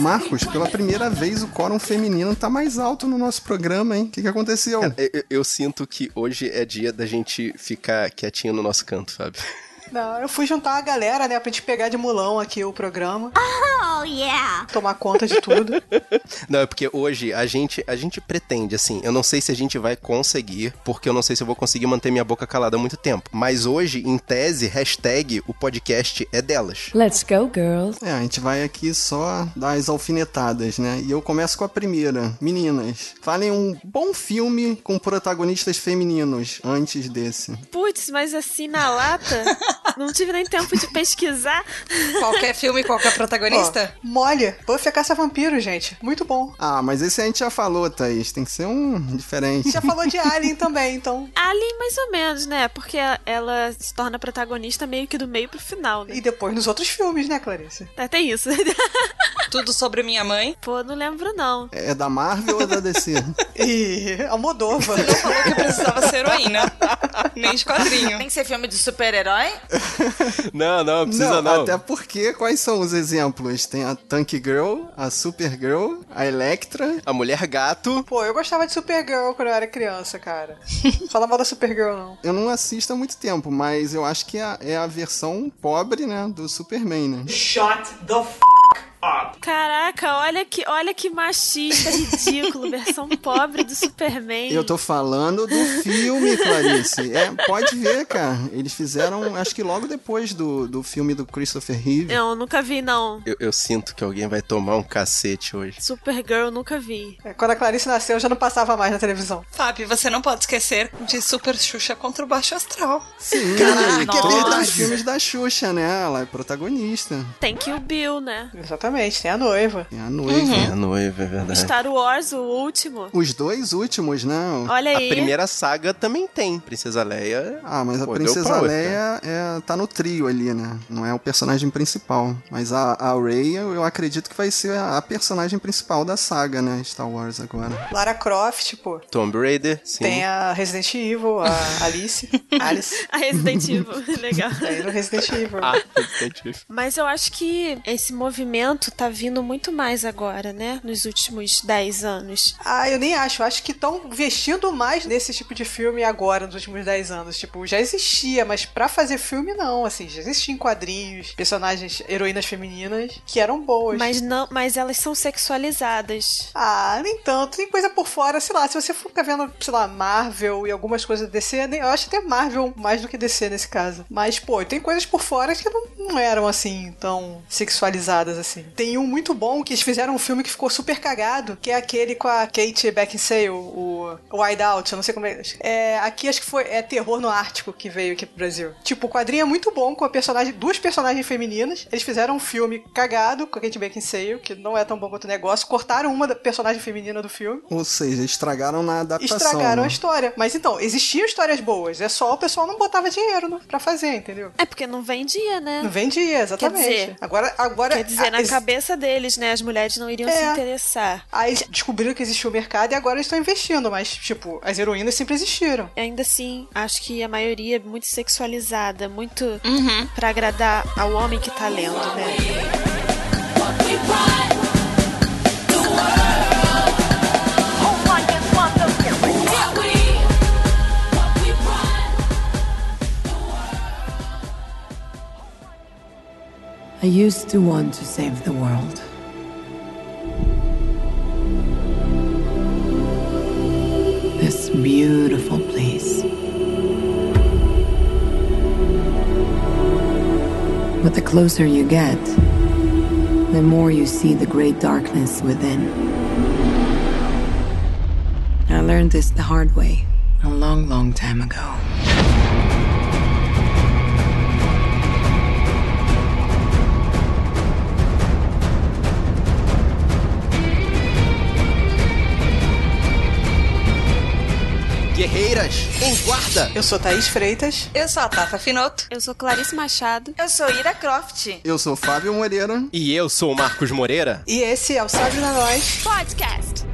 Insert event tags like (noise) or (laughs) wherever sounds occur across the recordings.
Marcos, pela primeira vez o quórum feminino tá mais alto no nosso programa, hein? O que, que aconteceu? Cara, eu, eu sinto que hoje é dia da gente ficar quietinho no nosso canto, Fábio. Não, eu fui juntar a galera, né, pra gente pegar de mulão aqui o programa. Oh, yeah! Tomar conta de tudo. (laughs) Não, é porque hoje a gente, a gente pretende, assim, eu não sei se a gente vai conseguir, porque eu não sei se eu vou conseguir manter minha boca calada há muito tempo. Mas hoje, em tese, hashtag o podcast é delas. Let's go, girls. É, a gente vai aqui só dar as alfinetadas, né? E eu começo com a primeira. Meninas, falem um bom filme com protagonistas femininos antes desse. Putz, mas assim na lata, (laughs) não tive nem tempo de pesquisar. Qualquer filme, qualquer protagonista? Ó, mole. Buffy é caça-vampiro, gente. Muito bom. Ah, mas esse a gente já falou, Thaís. Tem que ser um diferente. Já falou de Alien também, então. Ali, mais ou menos, né? Porque ela se torna protagonista meio que do meio pro final, né? E depois nos outros filmes, né, Clarice? É, tem isso. (laughs) Tudo sobre minha mãe. Pô, não lembro não. É da Marvel ou da DC? E (laughs) a Modova. Não falou que precisava ser heroína. Nem de quadrinho. Tem que ser filme de super-herói? (laughs) Não, não, precisa não. Até porque, quais são os exemplos? Tem a Tank Girl, a Supergirl, a Electra. A mulher gato. Pô, eu gostava de Supergirl quando eu era criança, cara. Fala mal da Supergirl, não. Eu não assisto há muito tempo, mas eu acho que é a, é a versão pobre, né, do Superman, né? Shut the f up. Caraca, olha que, olha que machista, ridículo. (laughs) Versão pobre do Superman. Eu tô falando do filme, Clarice. É, pode ver, cara. Eles fizeram, acho que logo depois do, do filme do Christopher Reeve. Não, nunca vi, não. Eu, eu sinto que alguém vai tomar um cacete hoje. Supergirl, nunca vi. É, quando a Clarice nasceu, já não passava mais na televisão. Fábio, você não pode esquecer de Super Xuxa contra o Baixo Astral. Sim, Caraca, que é verdade. filmes da Xuxa, né? Ela é protagonista. Tem que o Bill, né? Exatamente, tem a noiva. É a noiva. É a noiva, é verdade. Star Wars, o último. Os dois últimos, né? Olha A aí. primeira saga também tem. Princesa Leia. Ah, mas a Pô, deu Princesa. Leia é, tá no trio ali, né? Não é o personagem principal. Mas a, a Rey, eu, acredito que vai ser a, a personagem principal da saga, né? Star Wars agora. Lara Croft, pô. Tomb Raider, sim. Tem a Resident Evil, a Alice. (laughs) Alice. A Resident Evil, (laughs) legal. Aí no Resident Evil. Ah, Resident Evil. Mas eu acho que esse movimento tá vindo muito mais agora, né? Nos últimos 10 anos. Ah, eu nem acho. Eu acho que estão investindo mais nesse tipo de filme agora, nos últimos 10 anos. Tipo, já existia, mas pra fazer filme, não. Assim, já existiam quadrinhos, personagens, heroínas femininas que eram boas. Mas não, mas elas são sexualizadas. Ah, nem tanto. Tem coisa por fora, sei lá. Se você for ficar vendo, sei lá, Marvel e algumas coisas DC, eu acho até Marvel mais do que DC nesse caso. Mas, pô, tem coisas por fora que não, não eram assim, tão sexualizadas assim. Tem um muito bom que eles fizeram um filme que ficou super cagado, que é aquele com a Kate Beckinsale, o o Wide Out, eu não sei como é. é. Aqui acho que foi é Terror no Ártico que veio aqui pro Brasil. Tipo, o quadrinho é muito bom com a personagem, duas personagens femininas. Eles fizeram um filme cagado com a Kate Beckinsale, que não é tão bom quanto o negócio. Cortaram uma da personagem feminina do filme. Ou seja, estragaram na adaptação. Estragaram né? a história. Mas então, existiam histórias boas. É só o pessoal não botava dinheiro né, pra fazer, entendeu? É porque não vendia, né? Não vendia, exatamente. Quer dizer- agora, agora. Quer dizer, na a- ex- cabeça deles, né? As mulheres não iriam É. se interessar. Aí descobriram que existia o mercado e agora eles estão investindo, mas, tipo, as heroínas sempre existiram. Ainda assim, acho que a maioria é muito sexualizada, muito pra agradar ao homem que tá lendo, né? I used to want to save the world. This beautiful place. But the closer you get, the more you see the great darkness within. I learned this the hard way a long, long time ago. Guerreiras, em guarda! Eu sou Thaís Freitas. Eu sou a Tata Finoto. Eu sou Clarice Machado. Eu sou Ira Croft. Eu sou Fábio Moreira. E eu sou o Marcos Moreira. E esse é o Sabe na Nós. Podcast.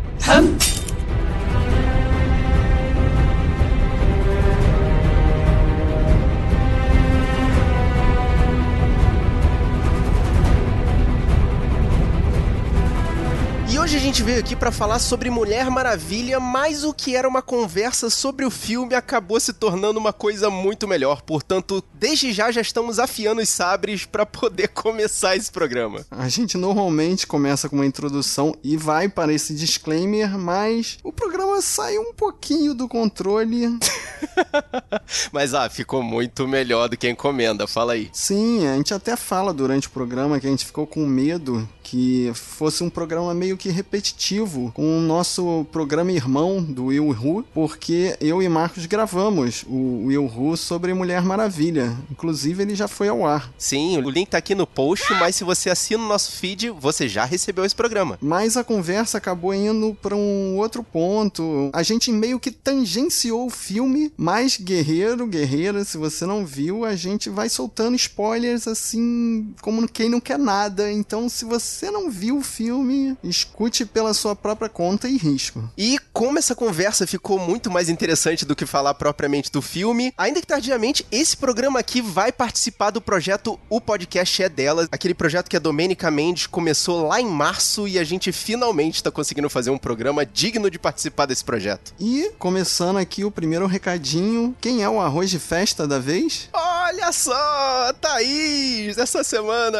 Gente veio aqui para falar sobre Mulher Maravilha, mas o que era uma conversa sobre o filme acabou se tornando uma coisa muito melhor. Portanto, desde já já estamos afiando os sabres para poder (laughs) começar esse programa. A gente normalmente começa com uma introdução e vai para esse disclaimer, mas o programa saiu um pouquinho do controle. (laughs) (laughs) mas ah, ficou muito melhor do que a encomenda, fala aí. Sim, a gente até fala durante o programa que a gente ficou com medo que fosse um programa meio que repetitivo com o nosso programa irmão do Will Who, porque eu e Marcos gravamos o Will Who sobre Mulher Maravilha. Inclusive, ele já foi ao ar. Sim, o link tá aqui no post, mas se você assina o nosso feed, você já recebeu esse programa. Mas a conversa acabou indo para um outro ponto. A gente meio que tangenciou o filme, mas guerreiro, guerreira, se você não viu, a gente vai soltando spoilers assim, como quem não quer nada. Então, se você não viu o filme, escute pela sua própria conta e risco. E como essa conversa ficou muito mais interessante do que falar propriamente do filme, ainda que tardiamente, esse programa aqui vai participar do projeto O Podcast é Dela, aquele projeto que a Domênica Mendes começou lá em março e a gente finalmente está conseguindo fazer um programa digno de participar desse projeto. E começando aqui o primeiro recadinho, quem é o arroz de festa da vez? Olha só, Thaís, essa semana.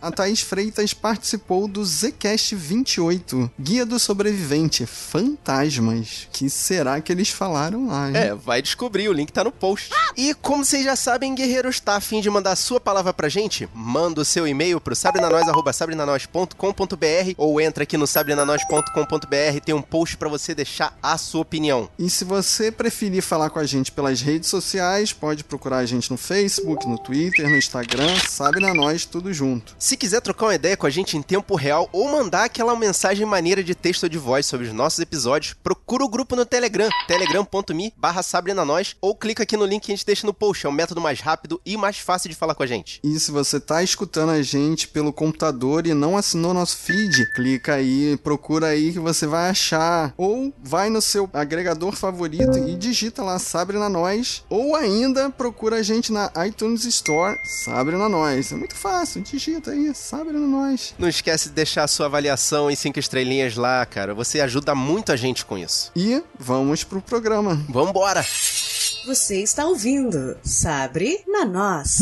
A Thaís Freitas participou do Zcast 28, Guia do Sobrevivente, Fantasmas. Que será que eles falaram lá, hein? É, vai descobrir, o link tá no post. E como vocês já sabem, Guerreiros, tá afim de mandar sua palavra pra gente? Manda o seu e-mail pro sabrenanois.com.br ou entra aqui no sabrenanois.com.br, tem um post para você deixar a sua opinião. E se você preferir falar com a gente pelas redes sociais, pode procurar a gente no Facebook, no Twitter, no Instagram, Sabe na Nós, tudo junto. Se quiser trocar uma ideia com a gente em tempo real ou mandar aquela mensagem maneira de texto ou de voz sobre os nossos episódios, procura o grupo no Telegram, telegram.me barra ou clica aqui no link que a gente deixa no post, é o método mais rápido e mais fácil de falar com a gente. E se você tá escutando a gente pelo computador e não assinou nosso feed, clica aí, procura aí que você vai achar, ou vai no seu agregador favorito e digita lá Sabrina Nós, ou ainda procura a gente na iTunes Store, Sabrina Nós. É muito fácil, digita aí, Sabrina Nós. Não esquece de deixar a sua avaliação em cinco estrelinhas lá, cara. Você ajuda muito a gente com isso. E vamos pro programa. Vambora! Você está ouvindo Sabre na Nós.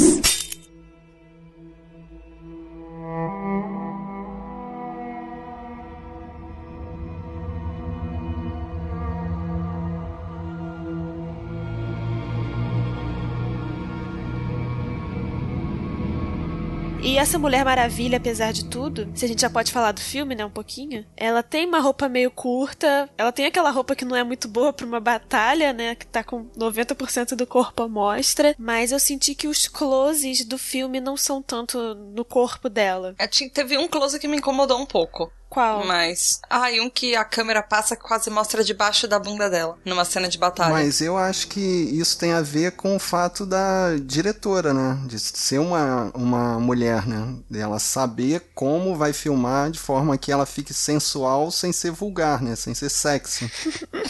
E essa Mulher Maravilha, apesar de tudo, se a gente já pode falar do filme, né, um pouquinho, ela tem uma roupa meio curta, ela tem aquela roupa que não é muito boa pra uma batalha, né, que tá com 90% do corpo à mostra, mas eu senti que os closes do filme não são tanto no corpo dela. É, teve um close que me incomodou um pouco. Qual? Mas. Ah, e um que a câmera passa quase mostra debaixo da bunda dela, numa cena de batalha. Mas eu acho que isso tem a ver com o fato da diretora, né? De ser uma, uma mulher, né? Dela saber como vai filmar de forma que ela fique sensual sem ser vulgar, né? Sem ser sexy.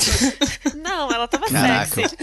(laughs) Não, ela tava Caraca. sexy.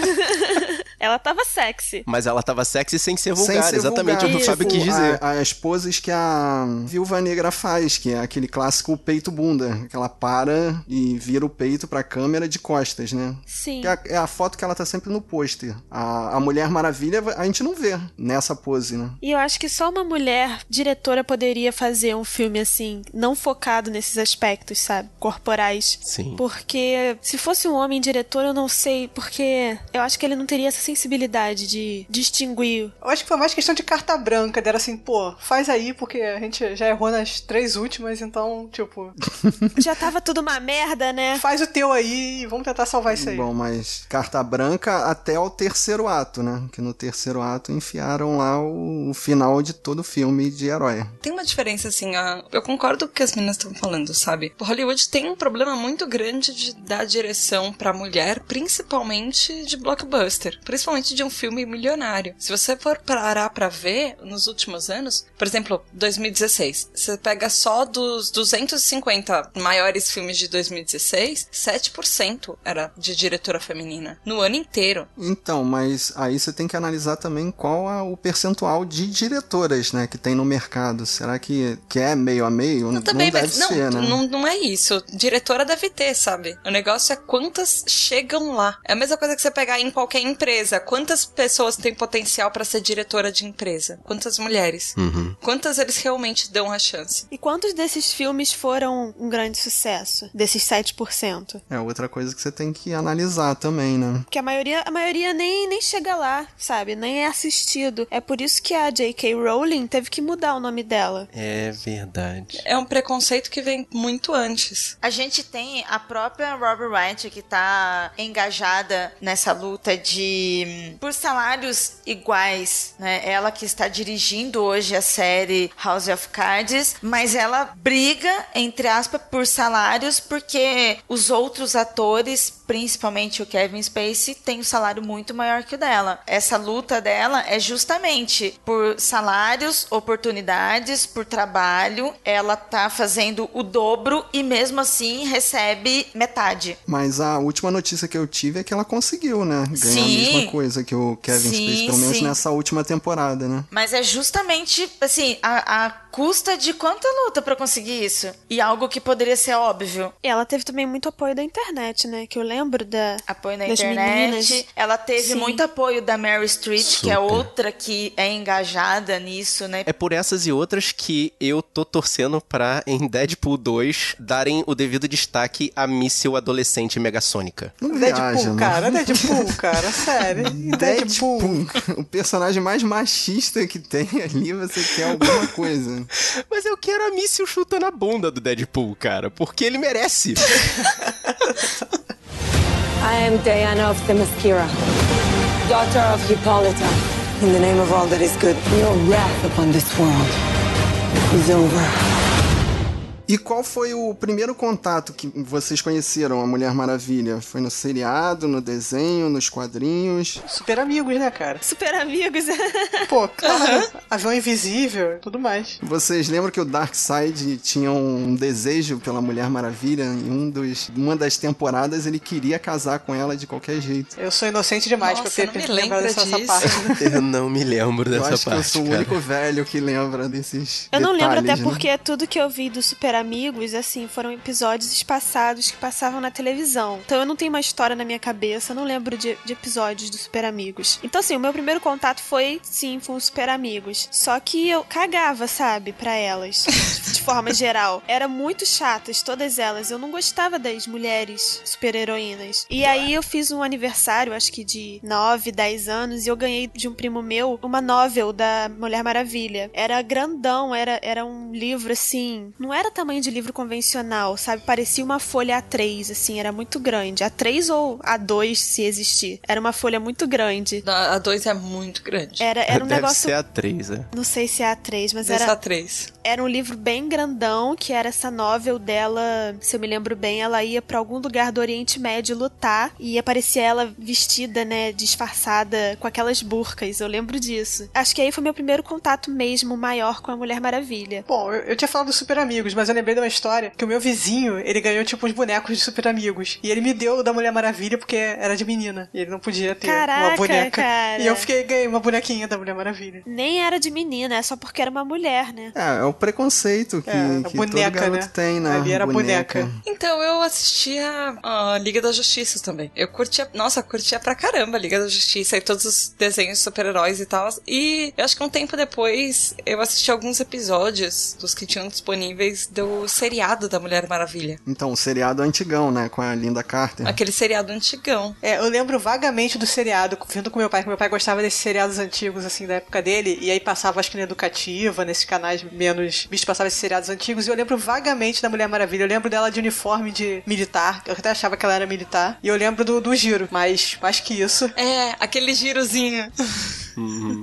Ela tava sexy. Mas ela tava sexy sem ser vulgar, sem ser exatamente vulgar. o que o Fábio Tipo, quis dizer. a- as poses que a Viúva Negra faz, que é aquele clássico peito bunda, que ela para e vira o peito pra câmera de costas, né? Sim. Que é a, é a foto que ela tá sempre no pôster. A, a Mulher Maravilha a gente não vê nessa pose, né? E eu acho que só uma mulher diretora poderia fazer um filme assim, não focado nesses aspectos, sabe? Corporais. Sim. Porque se fosse um homem diretor, eu não sei, porque eu acho que ele não teria essa sensibilidade de distinguir. Eu acho que foi mais questão de carta branca, dela assim, pô, faz aí, porque a gente já errou nas três últimas, então, tipo, (laughs) Já tava tudo uma merda, né? faz o teu aí e vamos tentar salvar isso aí. Bom, mas carta branca até o terceiro ato, né? Que no terceiro ato enfiaram lá o, o final de todo filme de herói. Tem uma diferença, assim, a- eu concordo com o que as meninas estão falando, sabe? O Hollywood tem um problema muito grande de dar direção pra mulher, principalmente de blockbuster. Por principalmente de um filme milionário. Se você for parar pra ver, nos últimos anos, por exemplo, 2016, você pega só dos 250 maiores filmes de 2016, 7% era de diretora feminina. No ano inteiro. Então, mas aí você tem que analisar também qual é o percentual de diretoras, né, que tem no mercado. Será que, que é meio a meio? Não, Também, deve não, ser, né? não, não é isso. Diretora deve ter, sabe? O negócio é quantas chegam lá. É a mesma coisa que você pegar em qualquer empresa. Quantas pessoas têm potencial pra ser diretora de empresa? Quantas mulheres? Uhum. Quantas eles realmente dão a chance? E quantos desses filmes foram um grande sucesso? Desses 7%? É outra coisa que você tem que analisar também, né? Porque a maioria, a maioria nem, nem chega lá, sabe? Nem é assistido. É por isso que a J.K. Rowling teve que mudar o nome dela. É verdade. É um preconceito que vem muito antes. A gente tem a própria Robert Wright que tá engajada nessa luta de por salários iguais, né? Ela que está dirigindo hoje a série House of Cards, mas ela briga entre aspas por salários porque os outros atores, principalmente o Kevin Spacey, tem um salário muito maior que o dela. Essa luta dela é justamente por salários, oportunidades, por trabalho. Ela tá fazendo o dobro e mesmo assim recebe metade. Mas a última notícia que eu tive é que ela conseguiu, né? Ganhar Sim. a mesma coisa que o Kevin Sim, Spacey, pelo menos sim. nessa última temporada, né? Mas é justamente, assim, a, a custa de quanta luta pra conseguir isso. E algo que poderia ser óbvio. E ela teve também muito apoio da internet, né? Que eu lembro da. Apoio na Das internet. meninas. Ela teve Sim. muito apoio da Mary Street, que é Super. outra que é engajada nisso, né? É por essas e outras que eu tô torcendo pra, em Deadpool 2, darem o devido destaque à míssil adolescente megasônica. Não Deadpool, viaja, né? cara. Deadpool, cara. (laughs) Sério. Deadpool. Deadpool, (laughs) o personagem mais machista que tem ali, você quer alguma coisa. (laughs) Mas eu quero a míssil chutando a bunda do Deadpool, cara, porque ele merece. I am Diana of Themyscira, daughter of Hippolyta. In the name of all that is good, your wrath upon this world is over. E qual foi o primeiro contato que vocês conheceram a Mulher Maravilha? Foi no seriado, no desenho, nos quadrinhos? Super amigos, né, cara? Super amigos. (laughs) Pô, claro. Avião invisível, tudo mais. Vocês lembram que o Darkseid tinha um desejo pela Mulher Maravilha? Em um dos, uma das temporadas ele queria casar com ela de qualquer jeito. Eu sou inocente demais Nossa, pra não ter me lembrado lembra dessa parte. (laughs) Eu não me lembro Eu dessa acho parte. que eu sou o cara. único velho que lembra desses Eu não lembro detalhes, até né? porque tudo que eu vi do Super Amigos, assim, foram episódios espaçados que passavam na televisão. Então eu não tenho uma história na minha cabeça, não lembro de, de episódios do Super Amigos. Então, assim, o meu primeiro contato foi, sim, com os Super Amigos. Só que eu cagava, sabe, pra elas, (laughs) de forma geral. Era muito chatas, todas elas. Eu não gostava das mulheres super-heroínas. E aí eu fiz um aniversário, acho que de 9, 10 anos, e eu ganhei de um primo meu uma novel da Mulher Maravilha. Era grandão, era, era um livro assim. Não era tamanho de livro convencional, sabe? Parecia uma folha A3, assim, era muito grande. A3 ou A2, se existir. Era uma folha muito grande. A 2 é muito grande. Era, era um Deve negócio. ser a 3, é. Não sei se é A3, mas Deve era, a 3. era um livro bem grandão, que era essa novel dela, se eu me lembro bem, ela ia pra algum lugar do Oriente Médio lutar e aparecia ela vestida, né, disfarçada com aquelas burcas. Eu lembro disso. Acho que aí foi meu primeiro contato mesmo maior com a Mulher Maravilha. Bom, eu, eu tinha falado dos Super Amigos, mas eu lembrei de uma história que o meu vizinho, ele ganhou tipo uns bonecos de Super Amigos. E ele me deu o da Mulher Maravilha porque era de menina. E ele não podia ter uma Caraca, boneca. cara. E eu fiquei ganhei uma bonequinha da Mulher Maravilha. Nem era de menina, é só porque era uma mulher, né? É, é o preconceito que, É, que boneca, todo garoto né? tem, né? Ali era boneca. Então, eu assistia a Liga da Justiça também. Eu curtia, nossa, curtia pra caramba a Liga da Justiça e todos os desenhos de super-heróis e tal. E eu acho que um tempo depois eu assisti alguns episódios dos que tinham disponíveis do seriado da Mulher Maravilha. Então, o seriado antigão, né? Com a Linda Carter. Aquele seriado antigão. É, eu lembro vagamente do seriado, vendo com meu pai, que meu pai gostava desses seriados antigos, assim, da época dele, e aí passava, acho que na Educativa, nesses canais menos vistos, passava esses seriados antigos, e eu lembro vagamente da Mulher Maravilha. Eu lembro dela de uniforme de militar, eu até achava que ela era militar, e eu lembro do, do giro, mas mais que isso. É, aquele girozinho.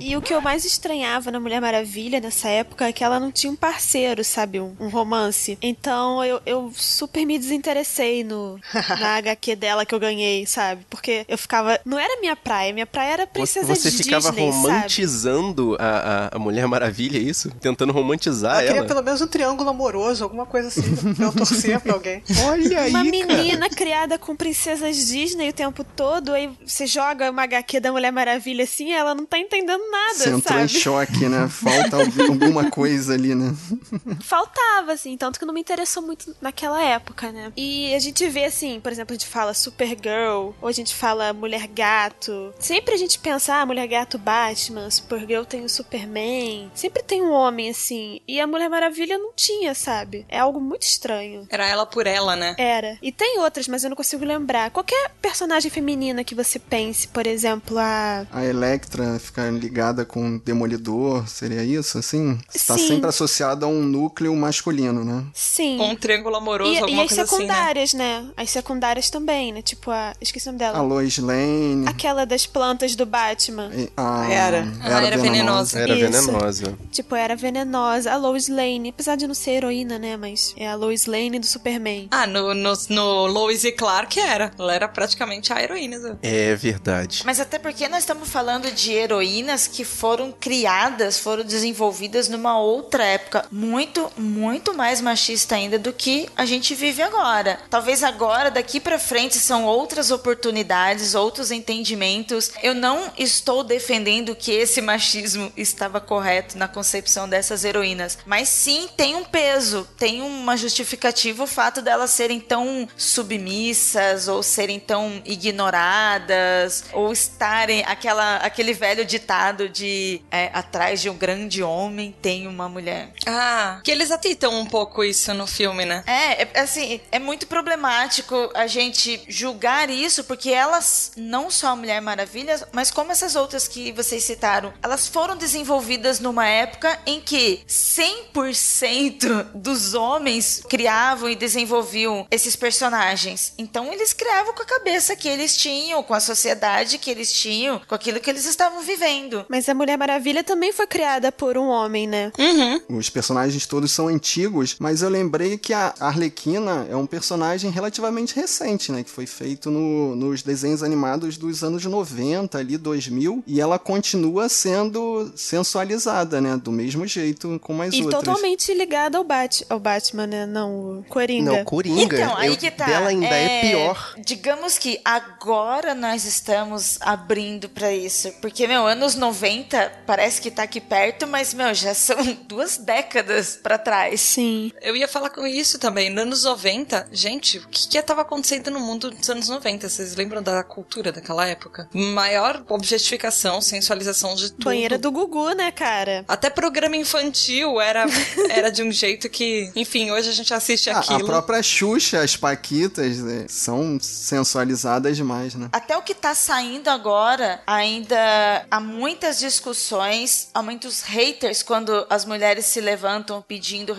E o que eu mais estranhava na Mulher Maravilha nessa época é que ela não tinha um parceiro, sabe? Um, um romance. Então eu, eu super me desinteressei no, (laughs) na HQ dela que eu ganhei, sabe? Porque eu ficava. Não era minha praia, minha praia era princesa Você Disney. ficava sabe? romantizando a, a, a Mulher Maravilha, é isso? Tentando romantizar Ela queria ela. pelo menos um triângulo amoroso, alguma coisa assim, pra eu (laughs) torcer pra alguém. Olha aí, Uma cara. menina criada com princesas Disney o tempo todo, aí você joga uma HQ da Mulher Maravilha assim, ela não tá entendendo nada, Você entrou em sabe? choque, né? Falta algum- alguma coisa ali, né? (laughs) Faltava, assim, tanto que não me interessou muito naquela época, né? E a gente vê, assim, por exemplo, a gente fala Supergirl, ou a gente fala Mulher Gato. Sempre a gente pensa, ah, Mulher Gato Batman, Supergirl tem o Superman. Sempre tem um homem, assim. E a Mulher Maravilha não tinha, sabe? É algo muito estranho. Era ela por ela, né? Era. E tem outras, mas eu não consigo lembrar. Qualquer personagem feminina que você pense, por exemplo, a. A Electra ficar ligada com o Demolidor, seria isso, assim? Está sempre associada a um núcleo masculino, né? Sim. Com um triângulo amoroso, E, e alguma as coisa assim, né? secundárias, né? As secundárias também, né? Tipo a. Esqueci o nome dela. A Lois Lane. Aquela das plantas do Batman. e- a- Era. Ah, era venenosa. Era Isso. venenosa. Tipo, era venenosa. A Lois Lane. Apesar de não ser heroína, né? Mas é a Lois Lane do Superman. Ah, no, no, no Lois e Clark era. Ela era praticamente a heroína. do- É verdade. Mas até porque nós estamos falando de heroínas que foram criadas, foram desenvolvidas numa outra época muito, muito mais machista ainda do que a gente vive agora. Talvez agora, daqui pra frente, são outras oportunidades, outros entendimentos. Eu não estou defendendo que esse machismo estava correto na concepção dessas heroínas, mas sim tem um peso, tem uma justificativa o fato delas serem tão submissas ou serem tão ignoradas ou estarem aquela aquele velho ditado de é, atrás de um grande homem tem uma mulher. Ah, que eles atitam um pouco isso no filme, né? É, é, assim, é muito problemático a gente julgar isso, porque elas, não só a Mulher Maravilha, mas como essas outras que vocês citaram, elas foram desenvolvidas numa época em que 100% dos homens criavam e desenvolviam esses personagens. Então eles criavam com a cabeça que eles tinham, com a sociedade que eles tinham, com aquilo que eles estavam vivendo. Mas a Mulher Maravilha também foi criada por um homem, né? Uhum. Os personagens todos são antigos, mas eu lembrei que a Arlequina é um personagem relativamente recente, né? Que foi feito no- nos desenhos animados dos anos 90, ali, 2000, e ela continua sendo sensualizada, né? Do mesmo jeito como as E outras. totalmente ligada ao, Bat ao Batman, né? Não, o Coringa. Não, Coringa. Então, aí eu- que tá. Dela ainda é, pior. Digamos que agora nós estamos abrindo pra isso. Porque, meu, anos 90 parece que tá aqui perto, mas, meu, já são (laughs) duas décadas pra trás. Sim. Eu ia falar com isso também. Nos anos 90, gente, o que que tava acontecendo no mundo dos anos 90? Vocês lembram da cultura daquela época? Maior objetificação, sensualização de tudo. Banheira do Gugu, né, cara? Até programa infantil era, (laughs) era de um jeito que, enfim, hoje a gente assiste Ah, aquilo. a própria Xuxa, as Paquitas, né, são sensualizadas demais, né? Até o que tá saindo agora, ainda há muitas discussões, há muitos haters quando as mulheres se levantam pedindo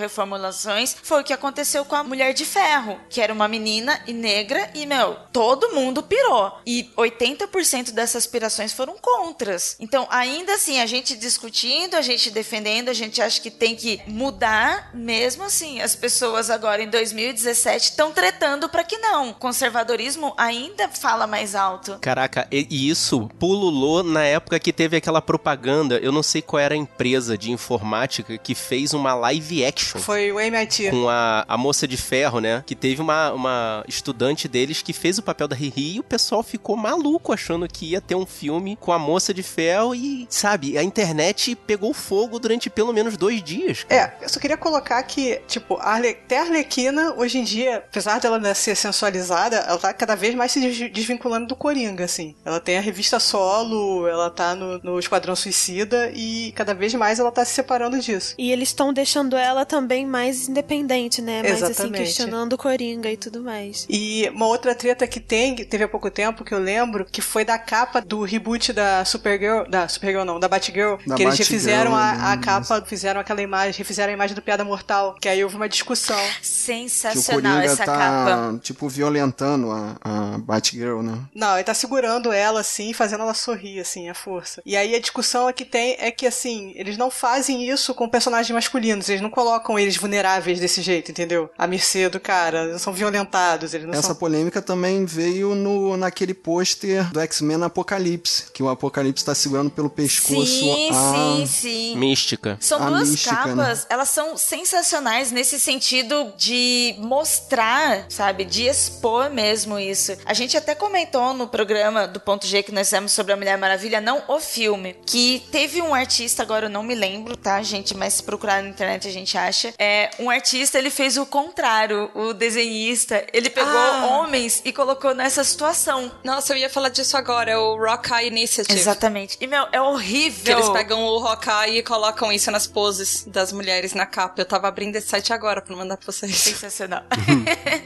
reformulações. Foi o que aconteceu com a Mulher de Ferro, que era uma menina e negra, e, meu, todo mundo pirou. E 80% dessas pirações foram contras. Então, ainda assim, a gente discutindo, a gente defendendo, a gente acha que tem que mudar, mesmo assim, as pessoas agora em 2017 estão tretando para que não. O conservadorismo ainda fala mais alto. Caraca, e e isso pululou na época que teve aquela propaganda. Eu não sei qual era a empresa de informática que fez uma live action. Foi o MIT. Com a, a moça de ferro, né? Que teve uma, uma estudante deles que fez o papel da Riri e o pessoal ficou maluco achando que ia ter um filme com a moça de ferro e, sabe, a internet pegou fogo durante pelo menos dois dias. É, eu só queria colocar que, tipo, a Arle... até a Arlequina, hoje em dia, apesar dela né, ser sensualizada, ela tá cada vez mais se des- desvinculando do Coringa, assim. Ela tem a revista solo, ela tá no, no Esquadrão Suicida e cada vez mais ela tá se separando disso. E eles estão deixando ela também mais independente, né? Mais assim, Exatamente. questionando o Coringa e tudo mais. E uma outra treta que tem, que teve há pouco tempo, que eu lembro, que foi da capa do reboot da Supergirl, da Supergirl não, da Batgirl, Da que eles Batgirl, refizeram a, a capa, fizeram aquela imagem, refizeram a imagem do Piada Mortal, que aí houve uma discussão. Que o Sensacional Coringa essa tá, capa. tipo, violentando a, a Batgirl, né? Não, ele tá segurando ela assim, fazendo ela sorrir, assim, à força. força. E aí a discussão que tem é que, assim, eles não fazem isso com personagens masculinos, eles não colocam eles vulneráveis desse jeito, entendeu? A mercê do cara, eles são violentados, eles não Essa são... polêmica também veio no, naquele pôster do X-Men Apocalipse, que o Apocalipse tá segurando pelo pescoço Sim, a... sim, sim. Mística. São A duas mística, capas, né? elas são sensacionais nesse sentido de mostrar, sabe, de expor mesmo isso. A gente até comentou no programa do Ponto G que nós fizemos sobre a Mulher Maravilha, não o filme, que teve um artista, agora eu não me lembro, tá, gente, mas se procurar na internet a gente acha. É, um artista, ele fez o contrário, o desenhista, ele pegou Ah. homens e colocou nessa situação. Nossa, eu ia falar disso agora, é o Rock Eye Initiative. Exatamente. E, meu, é horrível. Que eles pegam o Hawkeye e colocam isso nas poses das mulheres na capa. Eu tava abrindo esse site agora pra mandar pra vocês. Sensacional. (laughs)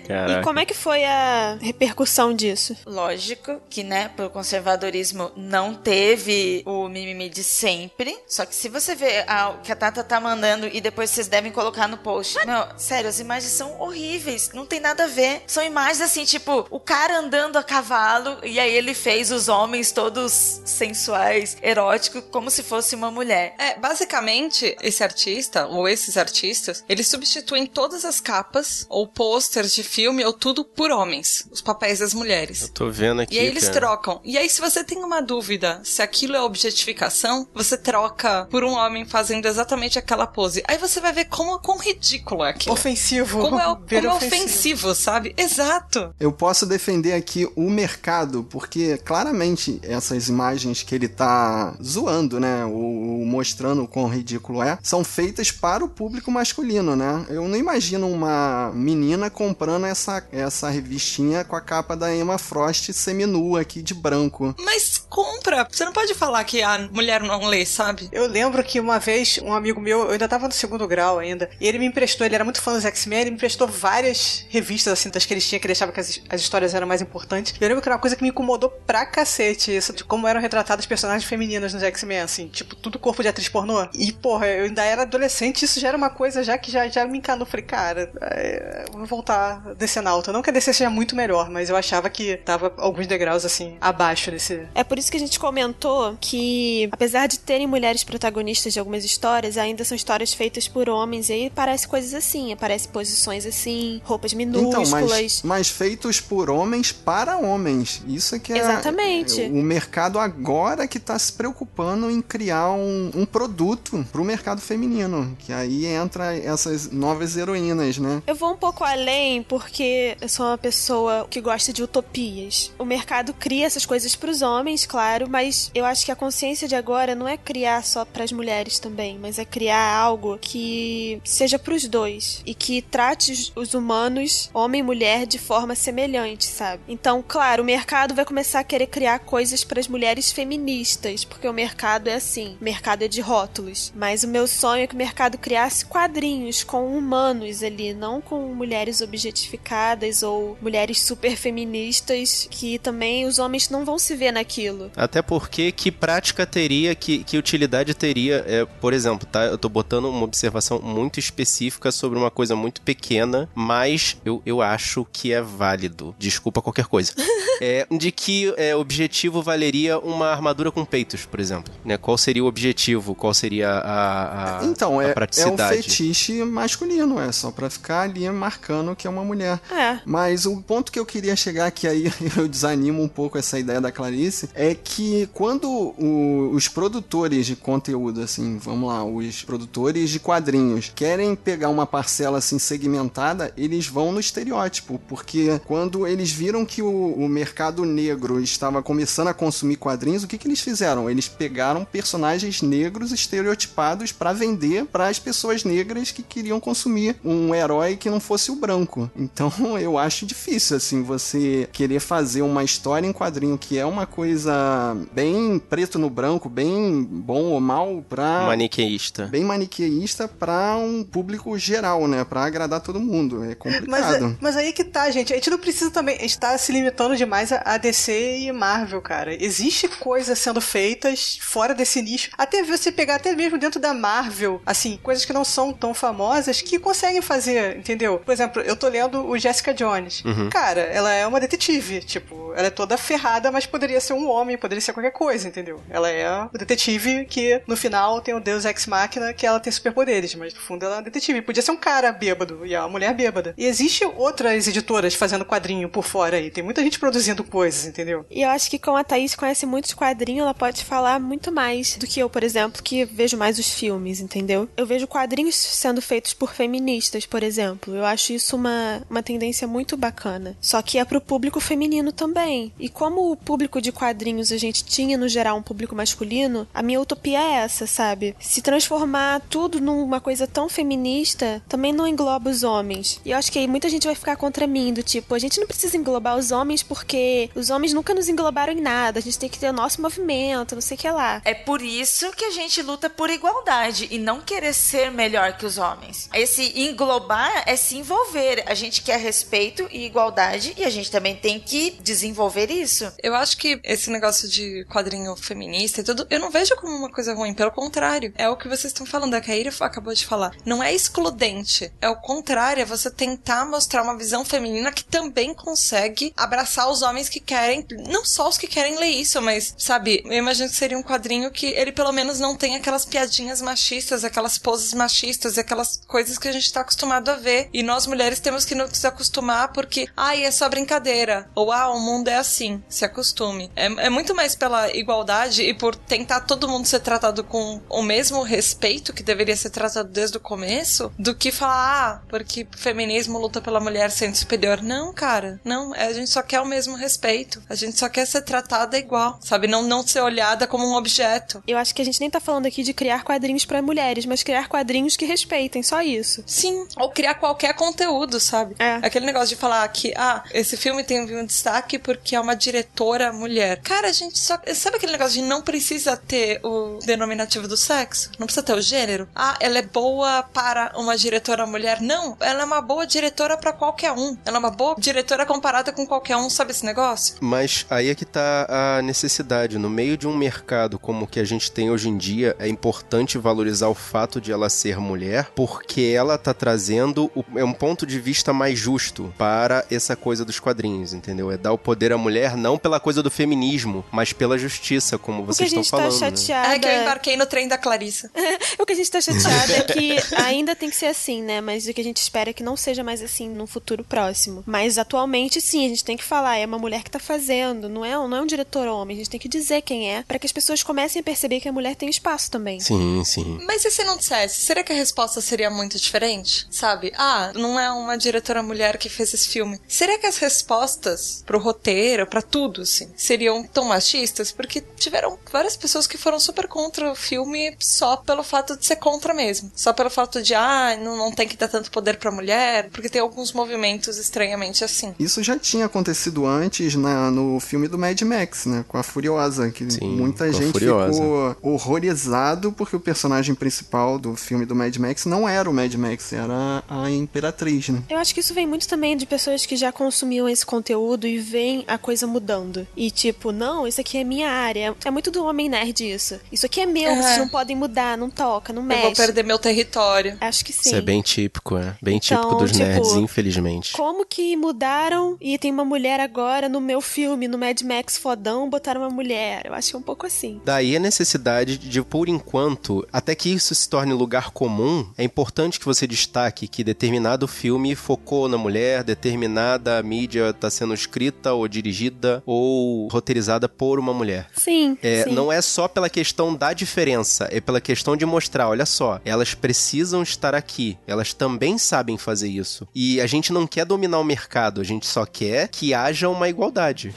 E como é que foi a repercussão disso? Lógico que, né, pro conservadorismo não teve o mimimi de sempre. Só que se você vê a- o que a Tata tá mandando e depois vocês devem colocar no post. Meu, sério, as imagens são horríveis. Não tem nada a ver. São imagens assim, tipo, o cara andando a cavalo e aí ele fez os homens todos sensuais, eróticos, como se fosse uma mulher. É, basicamente, esse artista, ou esses artistas, eles substituem todas as capas, ou posters de filme, ou tudo por homens. Os papéis das mulheres. Tô vendo aqui. E aí eles cara. trocam. E aí, se você tem uma dúvida se aquilo é objetificação, você troca por um homem fazendo exatamente aquela pose. Aí você vai ver como quão ridículo aquilo. Ofensivo. Como é, como é ofensivo, sabe? Exato. Eu posso defender aqui o mercado, porque claramente essas imagens que ele tá zoando, né, ou, ou mostrando o quão ridículo é, são feitas para o público masculino, né? Eu não imagino uma menina comprando essa, essa revistinha com a capa da Emma Frost seminua aqui de branco. Mas compra. Você não pode falar que a mulher não lê, sabe? Eu lembro que uma vez um amigo meu, eu ainda tava no segundo grau ainda, e ele me emprestou, ele era muito fã dos X-Men, ele me emprestou várias revistas assim das que eles tinham, que ele achava que as, as histórias eram mais importantes. E eu lembro que era uma coisa que me incomodou pra cacete, isso de como eram retratadas personagens femininas nos X-Men, assim, tipo, tudo corpo de atriz pornô. E, porra, eu ainda era adolescente, isso já era uma coisa já que já, já me encanou. Falei, cara, é, vou voltar a descer na alta. Não que a DC seja muito melhor, mas eu achava que tava alguns degraus, assim, abaixo desse, É por isso que a gente comentou que, apesar de terem mulheres protagonistas de algumas histórias, ainda são histórias feitas por homens. E aí parece coisas assim, aparece posições assim, roupas Então, minúsculas. mas, mas feitos por homens para homens. Isso é que é Exatamente. é o mercado agora que tá se preocupando em criar um, um produto pro mercado feminino. Que aí entra essas novas heroínas, né? Eu vou um pouco além porque eu sou uma pessoa que gosta de utopias. O mercado cria essas coisas pros homens, claro, mas eu acho que a consciência de agora não é criar só pras mulheres também, mas é criar algo que seja pros dois e que trate os- os humanos, homem e mulher, de forma semelhante, sabe? Então, claro, o mercado vai começar a querer criar coisas pras mulheres feministas, porque o mercado é assim, o mercado é de rótulos. Mas o meu sonho é que o mercado criasse quadrinhos com humanos ali, não com mulheres objetificadas ou mulheres super feministas que também os homens não vão se ver naquilo. Até porque que prática teria, que, que utilidade teria, é, por exemplo, tá? Eu tô botando uma observação muito específica sobre uma coisa muito pequena, mas eu, eu acho que é válido. Desculpa qualquer coisa. (laughs) é, de que é, objetivo valeria uma armadura com peitos, por exemplo. Né? Qual seria o objetivo? Qual seria a, a, Então, a é, é um praticidade? fetiche masculino, é só pra ficar ali marcando que é uma mulher. É. Mas o ponto que eu queria chegar, que aí (laughs) eu desanimo um pouco essa ideia da Clarice, é que quando o- os produtores de conteúdo, assim, vamos lá, os produtores de quadrinhos querem pegar uma parcela assim segmentada, eles vão no estereótipo, porque quando eles viram que o, o mercado negro estava começando a consumir quadrinhos, o que, que eles fizeram? Eles pegaram personagens negros estereotipados pra vender para as pessoas negras que queriam consumir um herói que não fosse o branco. Então (laughs) eu acho difícil assim você querer fazer uma história em quadrinho que é uma coisa bem preto no branco, bem bom ou mal pra Maniqueísta. bem maniqueísta pra um público geral, né? Pra agradar todo mundo. É Mas, complicado. é- mas aí que tá, gente. A gente não precisa também estar se limitando demais a, a DC e Marvel, cara. Existe coisas sendo feitas fora desse nicho. Até você pegar até mesmo dentro da Marvel, assim, coisas que não são tão famosas que conseguem fazer, entendeu? Por exemplo, eu tô lendo o Jessica Jones. Cara, ela é uma detetive, tipo, ela é toda ferrada, mas poderia ser um homem homem, poderia ser qualquer coisa, entendeu? Ela é o detetive que no final tem o Deus Ex Machina que ela tem superpoderes, mas no fundo ela é uma detetive. Podia ser um cara bêbado e uma mulher bêbada. E existe outras editoras fazendo quadrinho por fora aí. Tem muita gente produzindo coisas, entendeu? E eu acho que como a Thaís conhece muitos quadrinhos, ela pode falar muito mais do que eu, por exemplo, que vejo mais os filmes, entendeu? Eu vejo quadrinhos sendo feitos por feministas, por exemplo. Eu acho isso uma, uma tendência muito bacana. Só que é pro público feminino também. E como o público de quadrinhos a gente tinha, no geral, um público masculino, a minha utopia é essa, sabe? Se transformar tudo numa coisa tão feminista também não engloba os homens. E eu acho que aí muita gente vai ficar contra mim, do tipo, a gente não precisa englobar os homens porque os homens nunca nos englobaram em nada, a gente tem que ter o nosso movimento, não sei o que lá. É por isso que a gente luta por igualdade e não querer ser melhor que os homens. Esse englobar é se envolver. A gente quer respeito e igualdade e a gente também tem que desenvolver isso. Eu acho que esse negócio de quadrinho feminista e tudo, eu não vejo como uma coisa ruim, pelo contrário. É o que vocês estão falando, a Kairi acabou de falar. Não é excludente, é o contrário, é você tentar mostrar uma visão feminina que também consegue abraçar os homens que querem, não só os que querem ler isso, mas, sabe, eu imagino que seria um quadrinho que ele pelo menos não tem aquelas piadinhas machistas, aquelas poses machistas, aquelas coisas que a gente tá acostumado a ver. E nós mulheres temos que nos acostumar porque, ai, é só brincadeira. Ou, ah, o mundo é assim. Se acostume. É, é muito mais pela igualdade e por tentar todo mundo ser tratado com o mesmo respeito que deveria ser tratado desde o começo, do que falar, ah, porque feminismo luta pela mulher sendo superior. Não, cara. Não. A gente só quer o mesmo respeito. A gente só quer ser tratada igual. Sabe? Não, não ser olhada como um objeto. Eu acho que a gente nem tá falando aqui de criar quadrinhos para mulheres, mas criar quadrinhos que respeitem, só isso. Sim. Ou criar qualquer conteúdo, sabe? É. Aquele negócio de falar que, ah, esse filme tem um destaque porque é uma diretora mulher. Cara, a gente só. Sabe aquele negócio de não precisa ter o denominativo do sexo? Não precisa ter o gênero? Ah, ela é boa para uma diretora mulher? Não, ela é uma boa diretora para qualquer um. Ela é uma boa diretora comparada com qualquer um, sabe esse negócio? Mas aí é que tá a necessidade. No meio de um mercado como o que a gente tem hoje em dia, é importante valorizar o fato de ela ser mulher, porque ela tá trazendo o, é um ponto de vista mais justo para essa coisa dos quadrinhos, entendeu? É dar o poder à mulher não pela coisa do feminismo, mas pela justiça, como vocês o que a estão gente falando. tá né? chateada. É que eu embarquei no trem da Clarissa. (laughs) o que a gente tá chateada é que (laughs) ainda tem que ser assim, né? Mas o que a gente espera é que não seja mais assim no futuro próximo. Mas atualmente, sim, a gente tem que falar, é uma mulher que tá fazendo, não é, não é um diretor homem, a gente tem que dizer quem é, para que as pessoas comecem a perceber que a mulher tem espaço também. Sim, sim. Mas e se não dissesse? Será que a resposta seria muito diferente? Sabe? Ah, não é uma diretora mulher que fez esse filme. Será que as respostas pro roteiro, pra tudo, assim, seriam tão machistas? Porque tiveram várias pessoas que foram super contra o filme só pelo fato de ser contra mesmo. Só pelo fato de, ah, não, não tem que dar tanto poder pra mulher, porque tem alguns movimentos estranhamente assim. Isso já tinha acontecido antes na, no filme do Mad Max, né? Com a Furiosa, que Sim, muita gente Furiosa. ficou horrorizado porque o personagem principal do filme do Mad Max não era o Mad Max, era a Imperatriz, né? Eu acho que isso vem muito também de pessoas que já consumiam esse conteúdo e veem a coisa mudando. E tipo, não, isso aqui é minha área. É muito do homem nerd isso. Isso aqui é meu, É. vocês não podem mudar, não toca, não Eu mexe. vou perder meu território. Acho que sim. Isso é bem típico, é. Bem Então, típico dos tipo, nerds, infelizmente. Como que mudaram e tem uma mulher agora no meu filme, no Mad Max fodão, botaram uma mulher? Eu é um pouco assim. Daí a necessidade de, por enquanto, até que isso se torne lugar comum, é importante que você destaque que determinado filme focou na mulher, determinada mídia está sendo escrita ou dirigida ou roteirizada por uma mulher. Sim, É, sim. não é só pela questão da diferença, é pela questão de mostrar, olha só, elas precisam estar aqui, elas também sabem fazer isso. E a gente não quer dominar o mercado, a gente só quer que haja uma igualdade.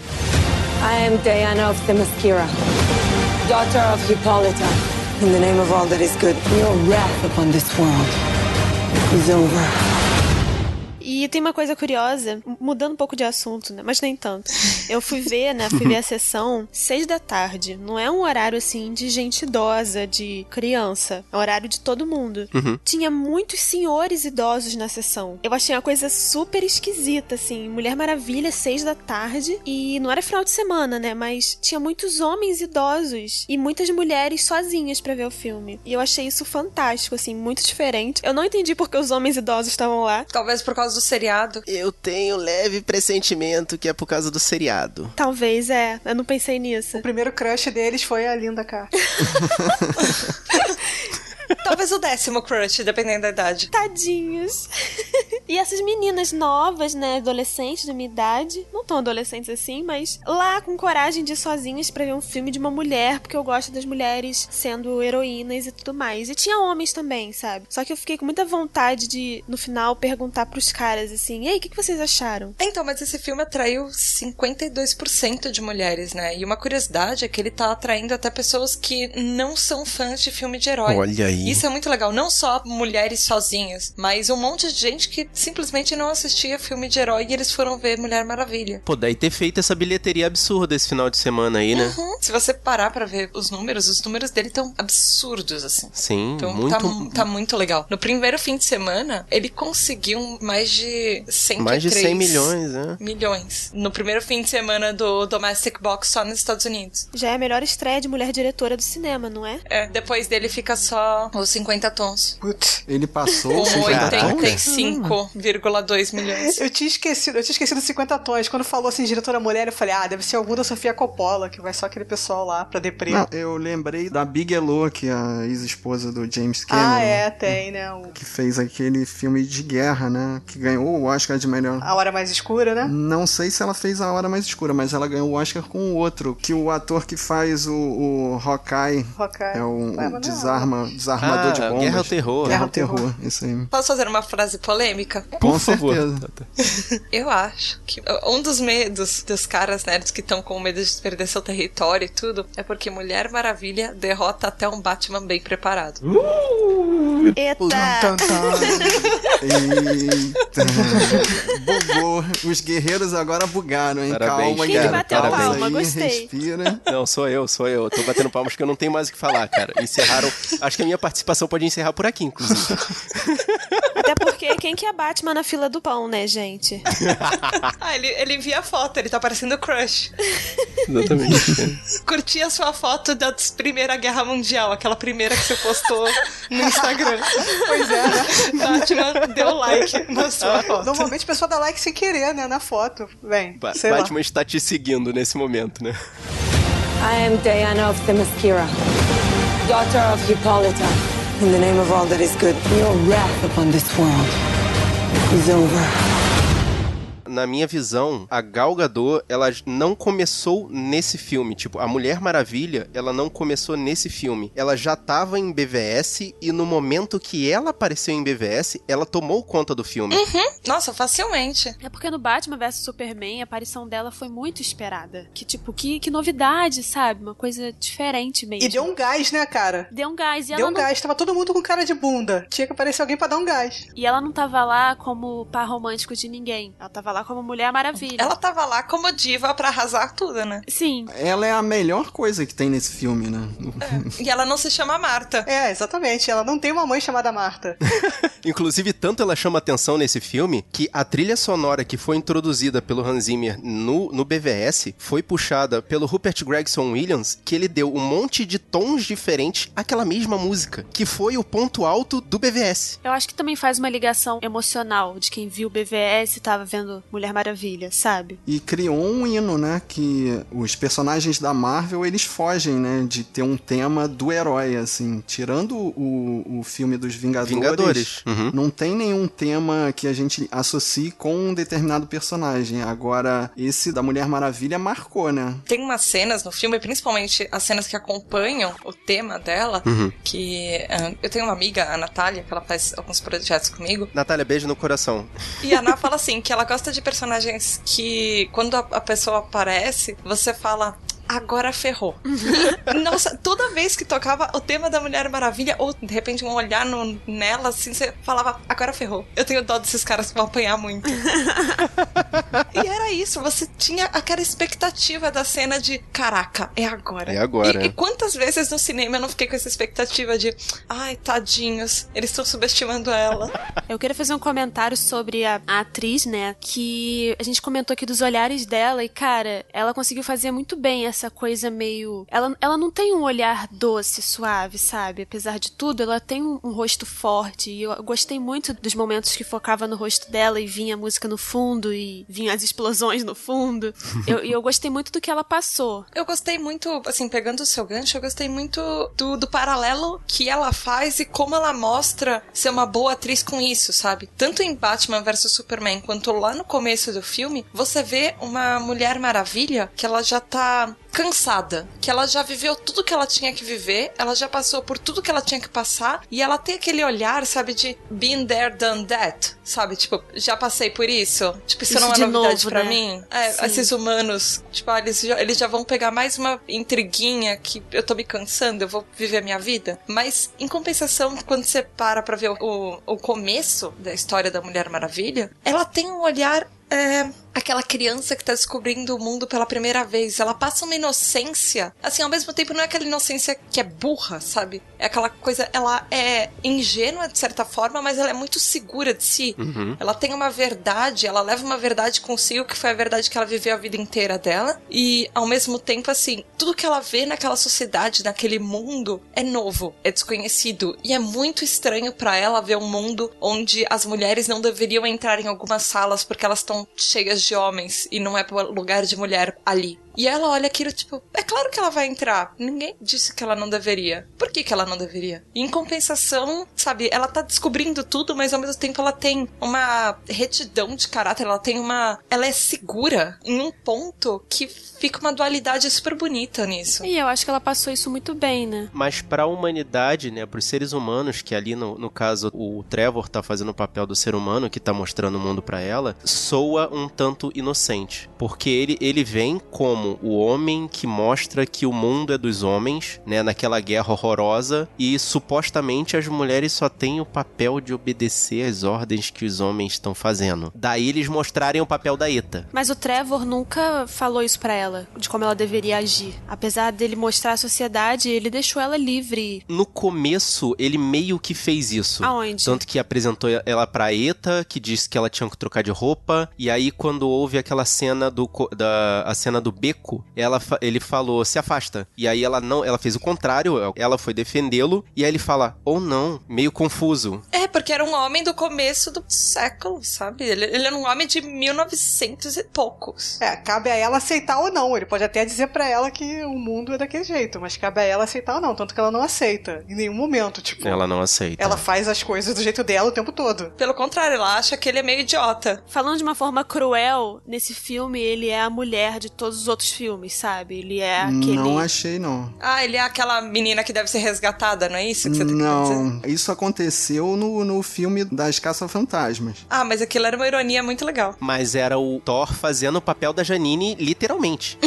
I am Diana of Themyscira, daughter of Hippolyta. In the name of all that is good, your wrath upon this world is over. E tem uma coisa curiosa, mudando um pouco de assunto, né? Mas nem tanto. Eu fui ver, né? Fui ver a sessão seis da tarde. Não é um horário assim de gente idosa, de criança. É um horário de todo mundo. Tinha muitos senhores idosos na sessão. Eu achei uma coisa super esquisita, assim. Mulher Maravilha, seis da tarde. E não era final de semana, né? Mas tinha muitos homens idosos e muitas mulheres sozinhas pra ver o filme. E eu achei isso fantástico, assim, muito diferente. Eu não entendi porque os homens idosos estavam lá. Talvez por causa do seriado. Eu tenho leve pressentimento que é por causa do seriado. Talvez, é. Eu não pensei nisso. O primeiro crush deles foi a Linda Carr. (laughs) Talvez o décimo crush, dependendo da idade. Tadinhos. (laughs) e essas meninas novas, né, adolescentes da minha idade, não tão adolescentes assim, mas lá com coragem de ir sozinhas pra ver um filme de uma mulher, porque eu gosto das mulheres sendo heroínas e tudo mais. E tinha homens também, sabe? Só que eu fiquei com muita vontade de, no final, perguntar pros caras assim: e aí, o que, que vocês acharam? Então, mas esse filme atraiu 52% de mulheres, né? E uma curiosidade é que ele tá atraindo até pessoas que não são fãs de filme de herói. Olha aí. Isso é muito legal. Não só mulheres sozinhas, mas um monte de gente que simplesmente não assistia filme de herói e eles foram ver Mulher Maravilha. Pô, daí ter feito essa bilheteria absurda esse final de semana aí, né? Uhum. Se você parar pra ver os números, os números dele estão absurdos, assim. Sim, Então muito. tá, tá muito legal. No primeiro fim de semana, ele conseguiu mais de 103 Mais de 100 milhões, né? milhões. No primeiro fim de semana do Domestic Box só nos Estados Unidos. Já é a melhor estreia de mulher diretora do cinema, não é? É, depois dele fica só os 50 tons. Putz. Ele passou Com os 50 tons? 85,2 milhões. Eu tinha esquecido, eu tinha esquecido 50 tons. Quando falou assim, diretora mulher, eu falei, ah, deve ser algum da Sofia Coppola, que vai só aquele pessoal lá pra deprê. Não, eu lembrei da Bigelow, que é a ex-esposa do James Cameron. ah, é, tem, né? O- Que fez aquele filme de guerra, né? Que ganhou o Oscar de melhor. A Hora Mais Escura, né? Não sei se ela fez A Hora Mais Escura, mas ela ganhou o Oscar com o outro. Que o ator que faz o, o Hawkeye Hawkeye. é o, o mas não. desarma, desarmador Ah, de bombas. Guerra ao Terror. Guerra ao Terror, isso aí. Posso fazer uma frase polêmica? Com favor. (laughs) Eu acho que um dos medos dos caras nerds que estão com medo de perder seu território e tudo é porque Mulher Maravilha derrota até um Batman bem preparado. Eita! Tan, tan. Eita. Bugou. Os guerreiros agora bugaram, hein? Parabéns, calma, Quem cara. bateu calma palma? aí, Gostei. respira. Não, sou eu, sou eu. Tô batendo palmas que eu não tenho mais o que falar, cara. Encerraram. Acho que a minha participação pode encerrar por aqui, inclusive. (laughs) Até porque quem que é Batman na fila do pão, né, gente? (laughs) ah, ele, ele envia a foto, ele tá parecendo crush. Exatamente. (laughs) Curti a sua foto da Primeira Guerra Mundial, aquela primeira que você postou no Instagram. Pois é, né? Batman deu like na sua foto. Normalmente a pessoa dá like sem querer, né? Na foto. Vem, Ba- sei lá. Batman está te seguindo nesse momento, né? I am Diana of Themyscira, daughter of Hippolyta. In the name of all that is good, your wrath upon this world is over. Na minha visão, a Gal Gadot, ela não começou nesse filme. Tipo, a Mulher Maravilha, ela não começou nesse filme. Ela já tava em BVS e no momento que ela apareceu em BVS, ela tomou conta do filme. Nossa, facilmente. É porque no Batman vs Superman a aparição dela foi muito esperada. Que tipo, que, que novidade, sabe? Uma coisa diferente mesmo. E deu um gás, né, cara? Deu um gás. E Deu ela, um não, gás. Tava todo mundo com cara de bunda. Tinha que aparecer alguém pra dar um gás. e ela não tava lá como par romântico de ninguém. Ela tava lá como Mulher Maravilha. Ela tava lá como diva pra arrasar tudo, né? Sim. Ela é a melhor coisa que tem nesse filme, né? E ela não se chama Marta. É, exatamente. Ela não tem uma mãe chamada Marta. (laughs) Inclusive, tanto ela chama atenção nesse filme que a trilha sonora que foi introduzida pelo Hans Zimmer no, no BVS foi puxada pelo Rupert Gregson Williams, que ele deu um monte de tons diferentes àquela mesma música, que foi o ponto alto do BVS. Eu acho que também faz uma ligação emocional de quem viu o BVS e tava vendo Mulher Maravilha, sabe? E criou um hino, né? Que os personagens da Marvel, eles fogem, né? De ter um tema do herói, assim. Tirando o, o filme dos Vingadores, Vingadores. Uhum. não tem nenhum tema que a gente associe com um determinado personagem. Agora, esse da Mulher Maravilha marcou, né? Tem umas cenas no filme, principalmente as cenas que acompanham o tema dela, Uhum. que ah, eu tenho uma amiga, a Natália, que ela faz alguns projetos comigo, Natália, beijo no coração. e a Ana fala assim, que ela gosta de personagens que, quando a, a pessoa aparece, você fala... Agora ferrou. (laughs) Nossa, toda vez que tocava o tema da Mulher Maravilha, ou de repente um olhar no- nela, assim, você falava, agora ferrou. Eu tenho dó desses caras que vão apanhar muito. (laughs) E era isso, você tinha aquela expectativa da cena de caraca, é agora. É agora. E, e quantas vezes no cinema eu não fiquei com essa expectativa de ai, tadinhos, eles estão subestimando ela. Eu queria fazer um comentário sobre a, a atriz, né? Que a gente comentou aqui dos olhares dela e, cara, ela conseguiu fazer muito bem essa coisa meio. Ela, ela não tem um olhar doce, suave, sabe? Apesar de tudo, ela tem um, um rosto forte. E eu gostei muito dos momentos que focava no rosto dela e vinha a música no fundo e vinha as explosões no fundo. E eu, eu gostei muito do que ela passou. Eu gostei muito, assim, pegando o seu gancho, eu gostei muito do, do paralelo que ela faz e como ela mostra ser uma boa atriz com isso, sabe? Tanto em Batman vs Superman quanto lá no começo do filme, você vê uma Mulher Maravilha que ela já tá cansada, que ela já viveu tudo que ela tinha que viver, ela já passou por tudo que ela tinha que passar e ela tem aquele olhar, sabe, de been there, done that, sabe? Tipo, já passei por isso. Tipo, isso, Isso não é de novidade pra né? mim. É, esses humanos, tipo, ah, eles já, eles já vão pegar mais uma intriguinha que eu tô me cansando, eu vou viver a minha vida. Mas, em compensação, quando você para pra ver o, o, o começo da história da Mulher Maravilha, ela tem um olhar. É, aquela criança que tá descobrindo o mundo pela primeira vez. Ela passa uma inocência. Assim, ao mesmo tempo, não é aquela inocência que é burra, sabe? É aquela coisa. Ela é ingênua de certa forma, mas ela é muito segura de si. Uhum. Ela tem uma verdade, ela leva uma verdade consigo, que foi a verdade que ela viveu a vida inteira dela. E, ao mesmo tempo, assim, tudo que ela vê naquela sociedade, naquele mundo, é novo, é desconhecido. E é muito estranho pra ela ver um mundo onde as mulheres não deveriam entrar em algumas salas porque elas estão cheias de homens e não é lugar de mulher ali. E ela olha aquilo, tipo, é claro que ela vai entrar. Ninguém disse que ela não deveria. Por que, que ela não deveria? E em compensação, sabe, ela tá descobrindo tudo, mas ao mesmo tempo ela tem uma retidão de caráter, ela tem uma. Ela é segura em um ponto que fica uma dualidade super bonita nisso. E eu acho que ela passou isso muito bem, né? Mas pra humanidade, né, pros seres humanos, que ali no, no caso o Trevor tá fazendo o papel do ser humano que tá mostrando o mundo pra ela, soa um tanto inocente. Porque ele, ele vem como o homem que mostra que o mundo é dos homens, né, naquela guerra horrorosa, e supostamente as mulheres só têm o papel de obedecer às ordens que os homens estão fazendo. Daí eles mostrarem o papel da Eta. Mas o Trevor nunca falou isso pra ela, de como ela deveria agir. Apesar dele mostrar a sociedade, ele deixou ela livre. No começo, ele meio que fez isso. Aonde? Tanto que apresentou ela pra Eta, que disse que ela tinha que trocar de roupa. E aí, quando houve aquela cena do da a cena do beco, ela, fa- ele falou, se afasta. E aí ela não, ela fez o contrário, ela foi defendê-lo. E aí ele fala, ou não, meio confuso. É, porque era um homem do começo do século, sabe? Ele, ele era um homem de 1900 e poucos. É, cabe a ela aceitar ou não. Ele pode até dizer pra ela que o mundo é daquele jeito, mas cabe a ela aceitar ou não. Tanto que ela não aceita. Em nenhum momento, tipo. Ela não aceita. Ela faz as coisas do jeito dela o tempo todo. Pelo contrário, ela acha que ele é meio idiota. Falando de uma forma cruel, nesse filme ele é a mulher de todos os outros filmes, sabe? Ele é aquele. Não achei, não. Ah, ele é aquela menina que deve ser resgatada, não é isso que você tá querendo dizer? Não, isso aconteceu no, no filme das Caça-Fantasmas. Ah, mas aquilo era uma ironia muito legal. Mas era o Thor fazendo o papel da Janine, literalmente.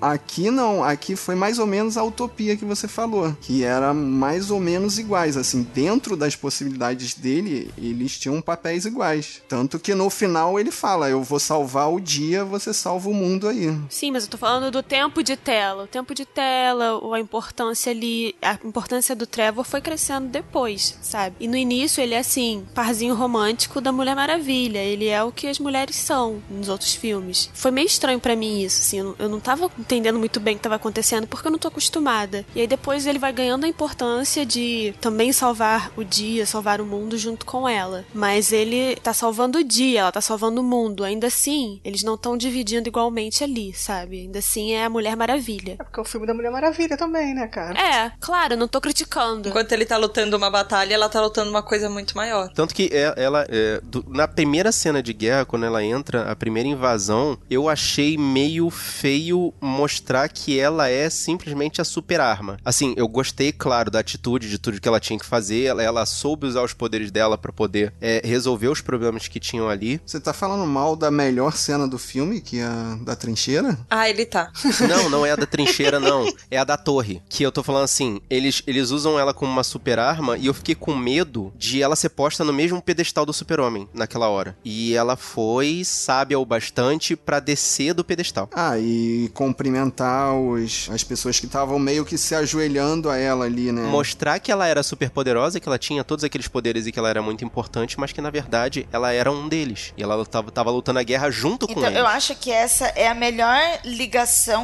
Aqui não, aqui foi mais ou menos a utopia que você falou, que era mais ou menos iguais, assim, dentro das possibilidades dele, eles tinham papéis iguais. Tanto que no final ele fala, eu vou salvar o dia, você salva o mundo aí. Sim, mas eu tô falando do tempo de tela. O tempo de tela, a importância ali. A importância do Trevor foi crescendo depois, sabe? E no início ele é assim, parzinho romântico da Mulher Maravilha. Ele é o que as mulheres são nos outros filmes. Foi meio estranho pra mim isso, assim. Eu não tava entendendo muito bem o que tava acontecendo porque eu não tô acostumada. E aí depois ele vai ganhando a importância de também salvar o dia, salvar o mundo junto com ela. Mas ele tá salvando o dia, ela tá salvando o mundo. Ainda assim, eles não estão dividindo igualmente ali, sabe? Ainda assim é a Mulher Maravilha. É porque é o filme da Mulher Maravilha também, né, cara? É, claro, não tô criticando. Enquanto ele tá lutando uma batalha, ela tá lutando uma coisa muito maior. Tanto que é- ela, é, do- na primeira cena de guerra, quando ela entra, a primeira invasão, eu achei meio feio mostrar que ela é simplesmente a super arma. Assim, eu gostei, claro, da atitude, de tudo que ela tinha que fazer. Ela, ela soube usar os poderes dela pra poder é, resolver os problemas que tinham ali. Você tá falando mal da melhor cena do filme, que é a da trincheira? Ah, ele tá. (laughs) Não, não é a da trincheira, não. É a da torre. Que eu tô falando assim, eles, eles usam ela como uma super arma e eu fiquei com medo de ela ser posta no mesmo pedestal do super-homem naquela hora. E ela foi sábia o bastante pra descer do pedestal. Ah, e cumprimentar os, as pessoas que estavam meio que se ajoelhando a ela ali, né? Mostrar que ela era super poderosa, que ela tinha todos aqueles poderes e que ela era muito importante, mas que na verdade ela era um deles. E ela tava, tava lutando a guerra junto com Então, eles. eu acho que essa é a melhor ligação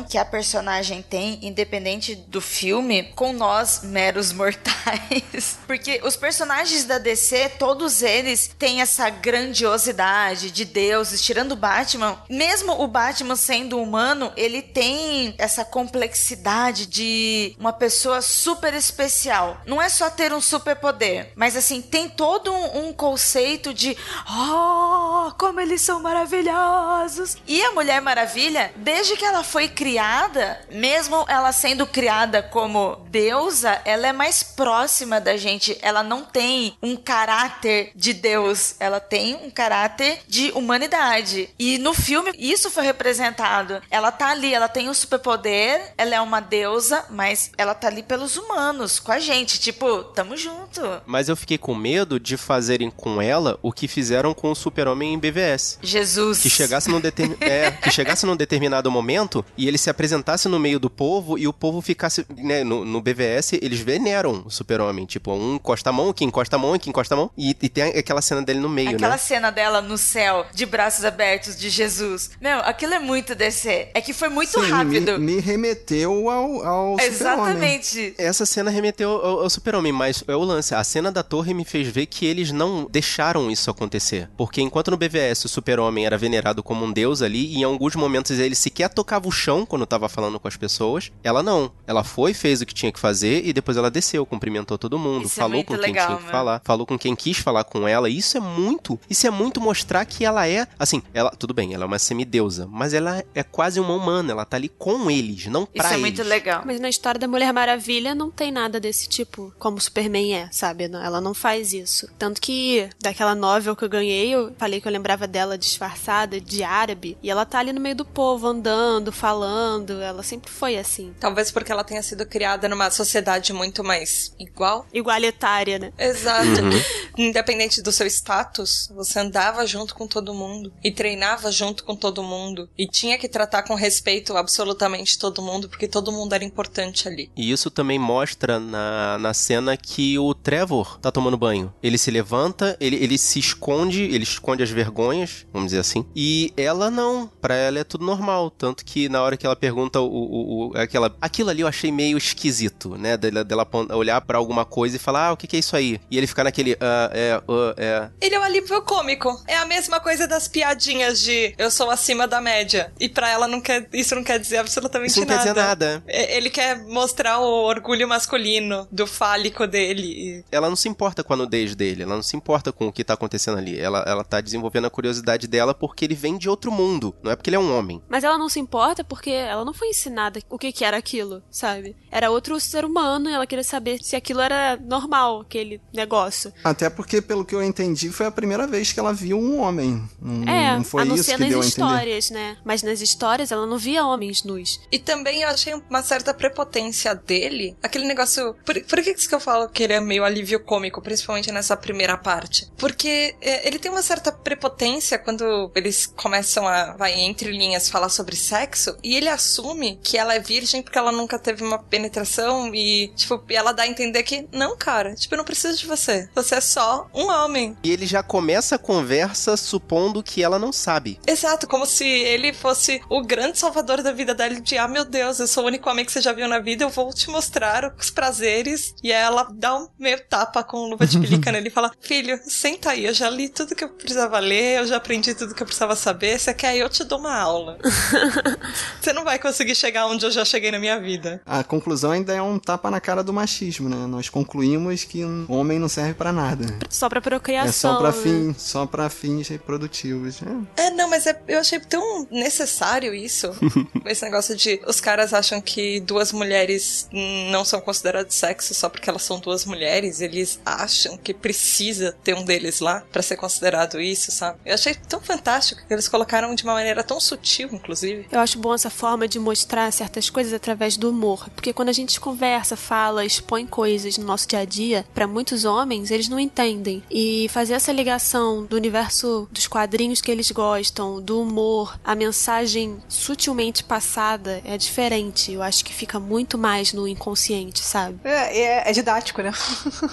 que a personagem tem, independente do filme, com nós, meros mortais. (laughs) Porque os personagens da DC, todos eles têm essa grandiosidade de deuses, tirando o Batman. Mesmo o Batman sendo humano, ele tem essa complexidade de uma pessoa super especial. Não é só ter um superpoder, mas assim, tem todo um, um conceito de oh, como eles são maravilhosos. E a Mulher Maravilha, desde que ela foi criada, mesmo ela sendo criada como deusa, ela é mais próxima da gente. Ela não tem um caráter de Deus, ela tem um caráter de humanidade. E no filme isso foi representado. Ela tá ali, ela tem um superpoder, ela é uma deusa, mas ela tá ali pelos humanos, com a gente, tipo, tamo junto. Mas eu fiquei com medo de fazerem com ela o que fizeram com o Super-Homem em BVS. Jesus. Que chegasse, num determin... é, que chegasse num determinado momento e ele se apresentasse no meio do povo e o povo ficasse. Né, no, no BVS, eles veneram o super-homem. Tipo, um encosta a mão, que encosta a mão, que encosta a mão. E, e tem aquela cena dele no meio, Aquela né? cena dela no céu, de braços abertos de Jesus. Meu, aquilo é muito DC. É que foi muito Sim, rápido. Me, me remeteu ao, ao Super-Homem. Exatamente. Essa cena remeteu ao, ao super-homem, mas é o lance. A cena da torre me fez ver que eles não deixaram isso acontecer. Porque enquanto no BVS o super-homem era venerado como um deus ali, e em alguns momentos ele sequer tocava o chão quando tava falando com as pessoas, ela não. Ela foi, fez o que tinha que fazer e depois ela desceu, cumprimentou todo mundo, Isso é falou muito com quem legal, tinha que meu. falar, falou com quem quis falar com ela. E isso é muito, isso é muito mostrar que ela é, assim, ela, tudo bem, ela é uma semideusa, mas ela é quase uma humana, ela tá ali com eles, não pra Isso é eles. muito legal. Mas na história da Mulher Maravilha não tem nada desse tipo, como o Superman é, sabe? Ela não faz isso. Tanto que daquela novel que eu ganhei, eu falei que eu lembrava dela disfarçada de árabe, e ela tá ali no meio do povo, andando, falando. Ela sempre foi assim. Talvez porque ela tenha sido criada numa sociedade muito mais igual. Igualitária, né? Exato. Uhum. (laughs) Independente do seu status, você andava junto com todo mundo e treinava junto com todo mundo e tinha que tratar com respeito absolutamente todo mundo, porque todo mundo era importante ali. E isso também mostra na, na cena que o Trevor tá tomando banho. Ele se levanta, ele, ele se esconde, ele esconde as vergonhas, vamos dizer assim. E ela não. Pra ela é tudo normal. Tanto que na hora que ela pergunta o, o, o- aquela. Aquilo ali eu achei meio esquisito, né? Dela, dela olhar pra alguma coisa e falar, ah, o que, que é isso aí? E ele ficar naquele. Ah, é, ah, é. Ele é um alívio cômico. É a mesma coisa das piadinhas de eu sou acima da média. E pra ela não quer, isso não quer dizer absolutamente Isso não quer nada. dizer nada. É, Ele quer mostrar o orgulho masculino do fálico dele. Ela não se importa com a nudez dele, ela não se importa com o que tá acontecendo ali. Ela, ela tá desenvolvendo a curiosidade dela porque ele vem de outro mundo, não é porque ele é um homem. Mas ela não se importa porque ela não foi ensinada o que, que era aquilo, sabe? Era outro ser humano e ela queria saber se aquilo era normal, aquele negócio. Até porque, pelo que eu entendi, foi a primeira vez que ela viu um homem. Não, é, não foi a não isso ser que nas deu histórias, né? Mas nas histórias ela não via homens nus. E também eu achei uma certa prepotência dele. Aquele negócio. Por, por que que eu falo que ele é meio alívio cômico, principalmente nessa primeira parte? Porque é, ele tem uma certa prepotência quando eles começam a, vai, entre linhas, falar sobre sexo. E ele assume que ela é virgem porque ela nunca teve uma penetração. E, tipo, ela dá a entender que, não, cara, tipo, eu não preciso de você. Você é só um homem. E ele já começa a conversa supondo que ela não sabe. Exato, como se ele fosse o grande salvador da vida dela, de ah, meu Deus, eu sou o único homem que você já viu na vida, eu vou te mostrar os prazeres. E aí ela dá um meio tapa com luva de pelica (laughs) nele e fala: Filho, senta aí, eu já li tudo que eu precisava ler, eu já aprendi tudo que eu precisava saber. Você quer? Eu te dou uma aula. (laughs) (laughs) você não vai conseguir chegar onde eu já cheguei na minha vida. A conclusão ainda é um tapa na cara do machismo, né? Nós concluímos que um homem não serve pra nada. Só pra É procriação. só pra, né? fim, só pra fins reprodutivos. É. É, não, mas é- eu achei tão necessário isso. (laughs) Esse negócio de os caras acham que duas mulheres não são consideradas sexo só porque elas são duas mulheres. Eles acham que precisa ter um deles lá pra ser considerado isso, sabe? Eu achei tão fantástico que eles colocaram de uma maneira tão sutil, inclusive. Eu acho bom essa forma de mostrar certas coisas através do humor, porque quando a gente conversa, fala, expõe coisas no nosso dia a dia, pra muitos homens, eles não entendem. E fazer essa ligação do universo dos quadrinhos que eles gostam, do humor, a mensagem sutilmente passada é diferente. Eu acho que fica muito mais no inconsciente, sabe? É, é, é didático, né? (laughs)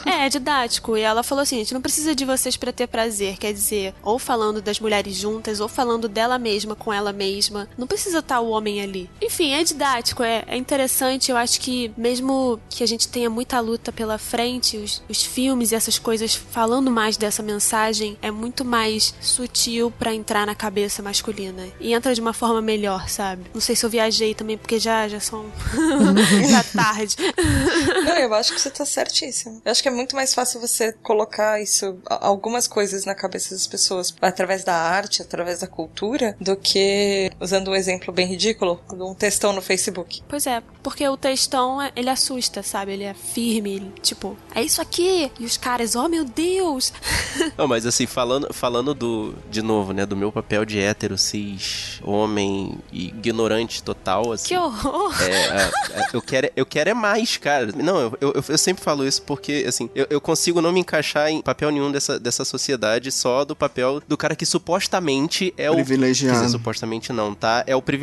É, é didático. E ela falou assim: a gente não precisa de vocês pra ter prazer. Quer dizer, ou falando das mulheres juntas, ou falando dela mesma com ela mesma. Não precisa estar o homem ali. Enfim, é didático, é, é interessante. Eu acho que, mesmo que a gente tenha muita luta pela frente, os, os filmes e essas coisas falando mais dessa mensagem é muito mais sutil pra entrar na cabeça masculina. E entra de uma forma melhor, sabe? Não sei se eu viajei também, porque já, já são. (laughs) já tarde. Não, eu acho que você tá certíssimo. Eu acho que é muito mais fácil você colocar isso, algumas coisas na cabeça das pessoas através da arte, através da cultura, do que usando um exemplo bem ridículo, de um textão no Facebook. Pois é, porque o textão, ele assusta, sabe? Ele é firme, ele, tipo, é isso aqui! E os caras, oh meu Deus! (laughs) Não, mas assim, falando, falando do, de novo, né, do meu papel de hétero, cis, homem e ignorante total, assim. Que horror! É, a- a- eu, quero, eu quero é mais, cara. Não, eu, eu, eu sempre falo isso porque, assim, eu, eu consigo não me encaixar em papel nenhum dessa, dessa sociedade, só do papel do cara que supostamente é o. Privilegiado. Quer dizer, supostamente não, tá? É o privilegiado.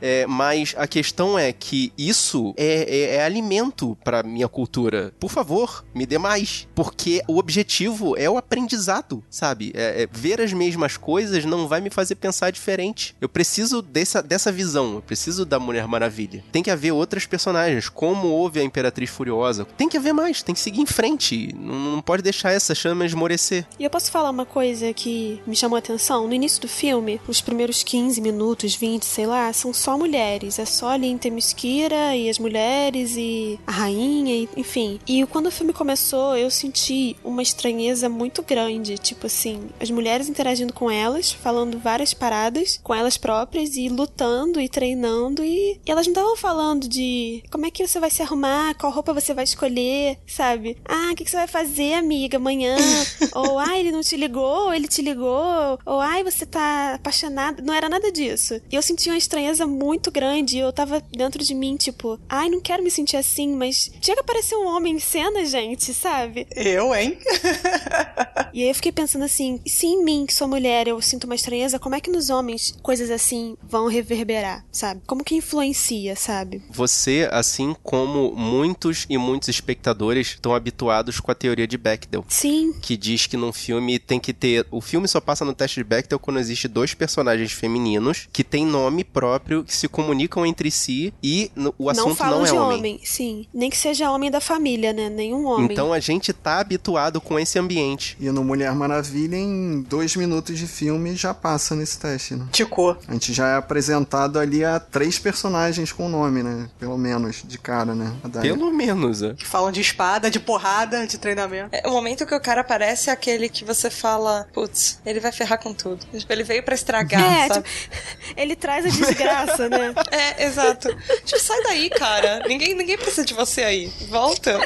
É, mas a questão é que isso é, é- é alimento pra minha cultura. Por favor, me dê mais. Porque o objetivo é o aprendizado, sabe? É- é ver as mesmas coisas não vai me fazer pensar diferente. Eu preciso dessa, dessa visão. Eu preciso da Mulher Maravilha. Tem que haver outras personagens, como houve a Imperatriz Furiosa. Tem que haver mais, tem que seguir em frente. Não, não pode deixar essa chama esmorecer. E eu posso falar uma coisa que me chamou a atenção? No início do filme, os primeiros 15 minutos, 20, sei lá, são só mulheres. É só ali em Themyscira e as mulheres e a rainha, e, enfim. E quando o filme começou, eu senti uma estranheza muito grande. Tipo assim, as mulheres interagindo com elas, falando várias paradas com elas próprias e lutando e treinando. E, e elas não estavam falando de como é que você vai se arrumar, qual roupa você vai escolher, sabe? Ah, o que, que você vai fazer, amiga, amanhã? (laughs) ou, ai, ele não te ligou, ou ele te ligou, ou, ai, você tá apaixonada. Não era nada disso. E eu senti uma estranheza muito grande. E eu tava dentro de mim, tipo, ai, não quero me sentir assim, mas chega a aparecer um homem em cena, gente, sabe? Eu, hein? (laughs) E aí eu fiquei pensando assim, se em mim, que sou mulher, eu sinto uma estranheza, como é que nos homens coisas assim vão reverberar, sabe? Como que influencia, sabe? Você, assim como muitos e muitos espectadores, estão habituados com a teoria de Bechdel. Sim. Que diz que num filme tem que ter. O filme só passa no teste de Bechdel quando existe dois personagens femininos que têm nome próprio, que se comunicam entre si e no- o assunto não não, falam é de homem. homem. sim. Nem que seja homem da família, né? Nenhum homem. Então a gente tá habituado com esse ambiente. E no Mulher Maravilha, em dois minutos de filme, já passa nesse teste, né? Ticou. A gente já é apresentado ali a três personagens com nome, né? Pelo menos, de cara, né? Pelo menos, é. Que falam de espada, de porrada, de treinamento. É, o momento que o cara aparece é aquele que você fala, putz, ele vai ferrar com tudo. Tipo, ele veio pra estragar, É, sabe? (laughs) Ele traz a desgraça, né? É, exato. Tipo, sai daí, cara. Ninguém, ninguém precisa de você aí. Volta.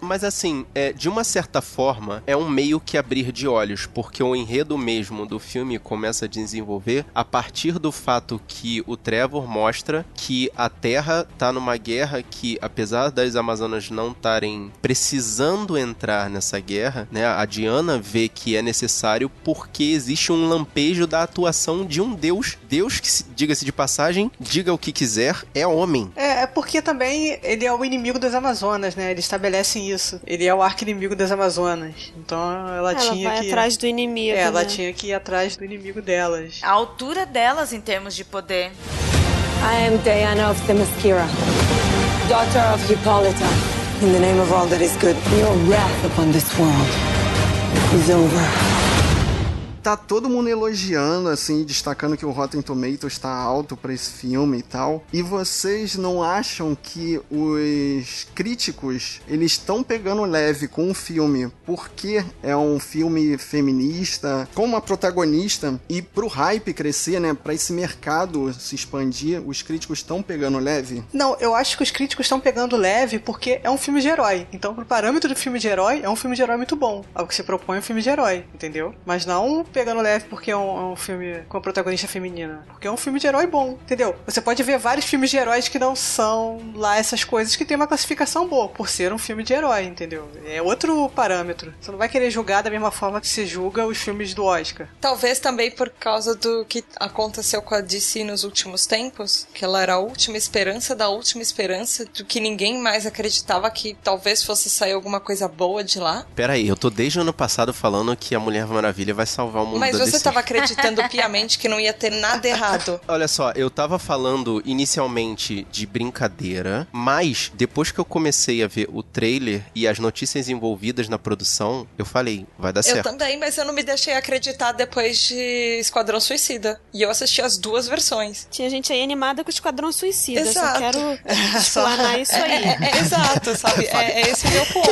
Mas assim, é, de uma certa forma, é um meio que abrir de olhos, porque o enredo mesmo do filme começa a desenvolver a partir do fato que o Trevor mostra que a Terra tá numa guerra que, apesar das Amazonas não estarem precisando entrar nessa guerra, né? A Diana vê que é necessário porque existe um lampejo da atuação de um deus. Deus que, se- diga-se de passagem, diga o que quiser, é homem. É, é porque também ele é o inimigo das Amazonas, né? Eles estabelecem isso. Ele é o arco-inimigo das Amazonas. Então ela, Ela tinha vai que. atrás do inimigo. É, ela né? tinha que ir atrás do inimigo delas. A altura delas em termos de poder. I am Diana of Themyscira, daughter of Hippolyta. In the name of all that is good, your wrath upon this world is over. Tá todo mundo elogiando, assim, destacando que o Rotten Tomatoes tá alto pra esse filme e tal. E vocês não acham que os críticos, eles estão pegando leve com o filme porque é um filme feminista, com uma protagonista, e pro hype crescer, né, pra esse mercado se expandir, os críticos estão pegando leve? Não, eu acho que os críticos estão pegando leve porque é um filme de herói. Então, pro parâmetro do filme de herói, é um filme de herói muito bom. É o que se propõe um filme de herói, entendeu? Mas não pegando leve porque é um, é um filme com a protagonista feminina. Porque é um filme de herói bom, entendeu? Você pode ver vários filmes de heróis que não são lá essas coisas que tem uma classificação boa, por ser um filme de herói, entendeu? É outro parâmetro. Você não vai querer julgar da mesma forma que se julga os filmes do Oscar. Talvez também por causa do que aconteceu com a DC nos últimos tempos, que ela era a última esperança da última esperança, do que ninguém mais acreditava que talvez fosse sair alguma coisa boa de lá. Pera aí, eu tô desde o ano passado falando que a Mulher Maravilha vai salvar o mundo Mas da você DC. tava acreditando (laughs) piamente que não ia ter nada errado. Olha só, eu tava falando inicialmente de brincadeira, mas depois que eu comecei a ver o trailer e as notícias envolvidas na produção, eu falei, vai dar Eu certo. também, mas eu não me deixei acreditar depois de Esquadrão Suicida. E eu assisti as duas versões. Tinha gente aí animada com o Esquadrão Suicida. Só Exato. quero (laughs) explanar isso aí. É, é, exato, sabe? (laughs) É, é esse o meu ponto.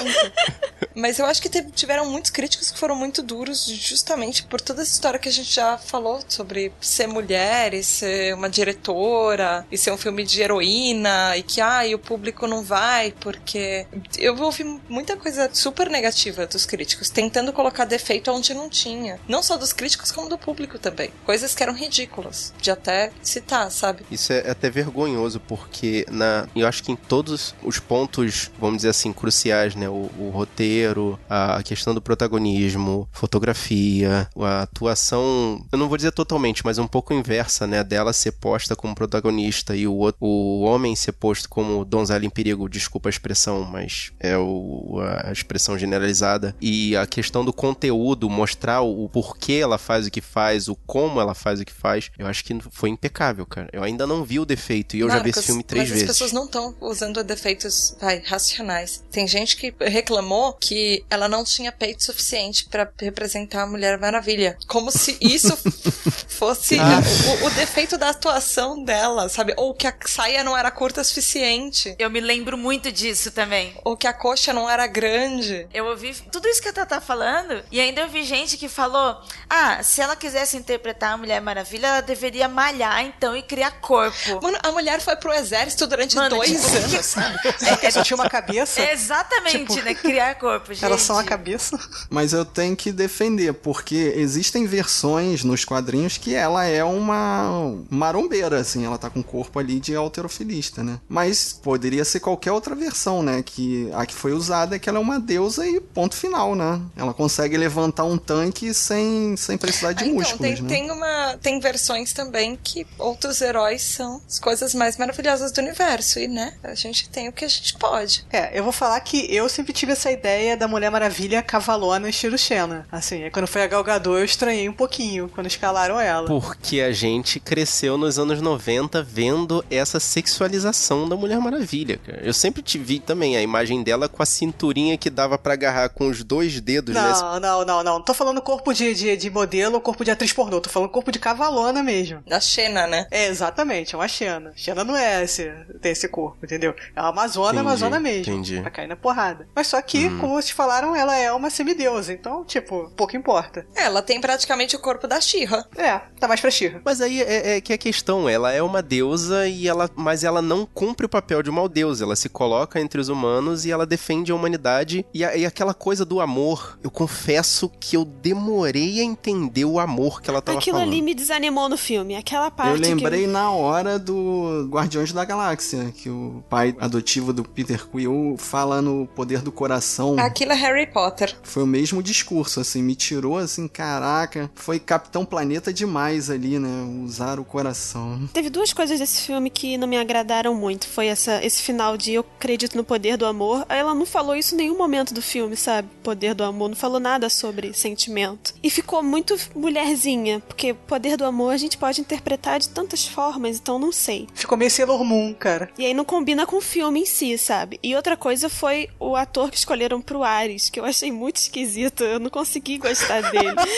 Mas eu acho que teve- tiveram muitos críticos que foram muito duros, justamente por toda essa história que a gente já falou sobre ser mulher e ser uma diretora e ser um filme de heroína e que, ai, o público não vai porque. Eu ouvi muita coisa super negativa dos críticos, tentando colocar defeito onde não tinha. Não só dos críticos, como do público também. Coisas que eram ridículas, de até citar, sabe? Isso é até vergonhoso, porque na, eu acho que em todos os pontos, vamos dizer assim, cruciais, né? O, o roteiro, a questão do protagonismo, fotografia, a atuação, eu não vou dizer totalmente, mas um pouco inversa, né? Dela ser posta como protagonista e o, outro- o homem ser posto como donzela em perigo, desculpa a expressão, mas é o, a expressão generalizada. E a questão do conteúdo, mostrar o, porquê ela faz o que faz, o como ela faz o que faz, eu acho que foi impecável, cara. Eu ainda não vi o defeito e eu já vi esse Marcos, filme três mas vezes. as pessoas não estão usando defeitos vai, racionais. Tem gente que reclamou que ela não tinha peito suficiente pra representar a Mulher Maravilha. Como se isso (laughs) fosse Ah. o, o defeito da atuação dela, sabe? Ou que a saia não era curta o suficiente. Eu me lembro muito disso também. Ou que a coxa não era grande. Eu ouvi tudo isso que a Tata tá falando e ainda ouvi gente que falou: ah, se ela quisesse interpretar a Mulher Maravilha, ela deveria malhar então e criar corpo. Mano, a mulher foi pro exército durante Mano, dois tipo, anos, (laughs) sabe? É, só tinha uma cabeça. Exatamente, Tipo, né? Criar corpo, gente. Era só uma cabeça. Mas eu tenho que defender, porque existem versões nos quadrinhos que ela é uma marombeira, assim, ela tá com o corpo ali de alterofilista, né? Mas poderia ser qualquer outra versão, né? Que a que foi usada é que ela é uma deusa e ponto final, né? Ela consegue levantar um tanque sem, sem precisar de Ah, então, músculos, tem, né? tem, uma, tem versões também que outros heróis são as coisas mais maravilhosas do universo. E, né, a gente tem o que a gente pode. É, eu vou falar que eu sempre tive essa ideia da Mulher Maravilha cavalona estilo Xena. Assim, aí quando foi a Gal Gadot eu estranhei um pouquinho quando escalaram ela. Porque a gente cresceu nos anos 90 vendo essa sexualização da Mulher Maravilha, cara. Eu sempre te vi também a imagem dela com a cinturinha que dava pra agarrar com os dois dedos, né? Não, não, não, não. Não tô falando corpo de, de, de modelo ou corpo de atriz pornô. Tô falando corpo de cavalona mesmo. Da Xena, né? É, exatamente. É uma Xena. Xena não é esse, tem esse corpo, entendeu? É uma Amazona, Entendi, Amazona mesmo. entendi. Pra cair na porrada. Mas só que, Hum. como vocês falaram, ela é uma semideusa. Então, tipo, pouco importa. É, Ela tem praticamente o corpo da Xirra. É, tá mais pra Xirra. Mas aí é, é que a questão, ela é uma deusa e ela, mas ela não cumpre o papel de uma deusa. Ela se coloca entre os humanos e ela defende a humanidade e, a- e aquela coisa do amor. Eu confesso que eu demorei a entender o amor que ela tava Aquilo falando. ali me desanimou no filme. Aquela parte Eu lembrei que... na hora do Guardiões da Galáxia, que o pai adotivo do Peter Quill fala no poder do coração. Aquilo é Harry Potter. Foi o mesmo discurso, assim, me tirou assim, caraca, foi Capitão Planeta demais ali, né? Usar o coração. Teve duas coisas desse filme que não me agradaram muito. Foi essa, esse final de eu acredito no poder do amor. Ela não falou isso em nenhum momento do filme, sabe? Poder do amor. Não falou nada sobre sentimento. E ficou muito mulherzinha, porque poder do amor a gente pode interpretar de tantas formas, então não sei. Ficou meio Sailor Moon, cara. E aí não combina com o filme em si, sabe? E outra coisa foi o ator que escolheram pro Ares, que eu achei muito esquisito. Eu não consegui gostar dele. (laughs)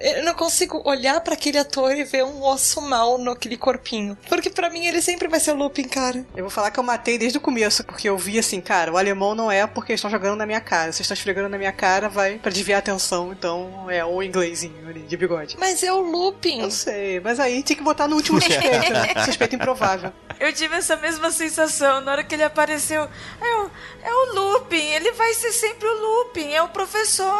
Eu não consigo olhar pra aquele ator e ver um osso mal naquele corpinho. Porque pra mim ele sempre vai ser o Lupin, cara. Eu vou falar que eu matei desde o começo, porque eu vi assim, cara, o alemão não é porque eles estão jogando na minha cara. Vocês estão esfregando na minha cara, vai pra desviar a atenção, então é o inglesinho ali, de bigode. Mas é o Lupin. Eu sei, mas aí tem que botar no último suspeito, né? (laughs) Suspeito improvável. Eu tive essa mesma sensação na hora que ele apareceu. É o, é o Lupin, ele vai ser sempre o Lupin, é o professor.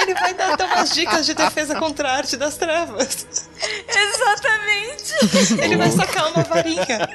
Ele vai dar até umas dicas de defesa contra a arte das trevas. (laughs) Exatamente. Ele vai sacar uma varinha.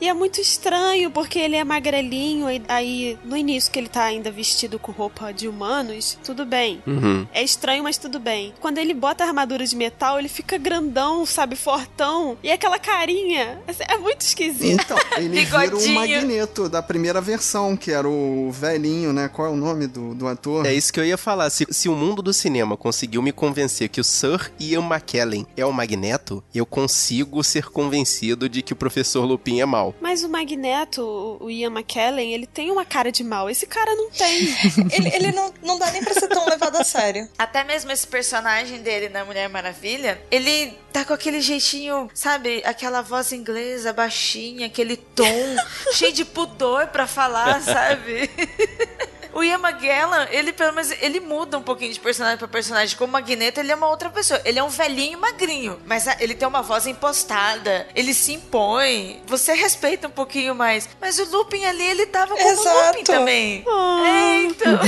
E é muito estranho, porque ele é magrelinho, e aí no início que ele tá ainda vestido com roupa de humanos, tudo bem. Uhum. É estranho, mas tudo bem. Quando ele bota a armadura de metal, ele fica grandão, sabe, fortão. E aquela carinha, é muito esquisito. Então, ele vira o. Magneto da primeira versão, que era o velhinho, né? Qual é o nome do, do ator? É isso que eu ia falar. Se, se o mundo do cinema conseguiu me convencer que o Sir Ian McKellen é o Magneto, eu consigo ser convencido de que o Professor Lupin é mal. Mas o Magneto, o- Ian McKellen, ele tem uma cara de mal. Esse cara não tem. (laughs) Ele, ele não, não dá nem pra ser tão levado a sério. Até mesmo esse personagem dele na Mulher Maravilha, ele tá com aquele jeitinho, sabe? Aquela voz inglesa baixinha, aquele tom (laughs) cheio de pudor pra falar, sabe? (laughs) O Ian McGellan, ele pelo menos ele muda um pouquinho de personagem pra personagem. Como Magneto, ele é uma outra pessoa. Ele é um velhinho magrinho, mas ah, ele tem uma voz impostada. Ele se impõe. Você respeita um pouquinho mais. Mas o Lupin ali, ele tava como Exato. Lupin também. É, então. (laughs)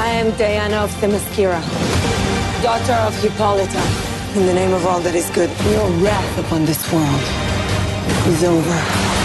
I am Diana of Themyscira, daughter of Hippolyta. In the name of all that is good, your wrath upon this world is over.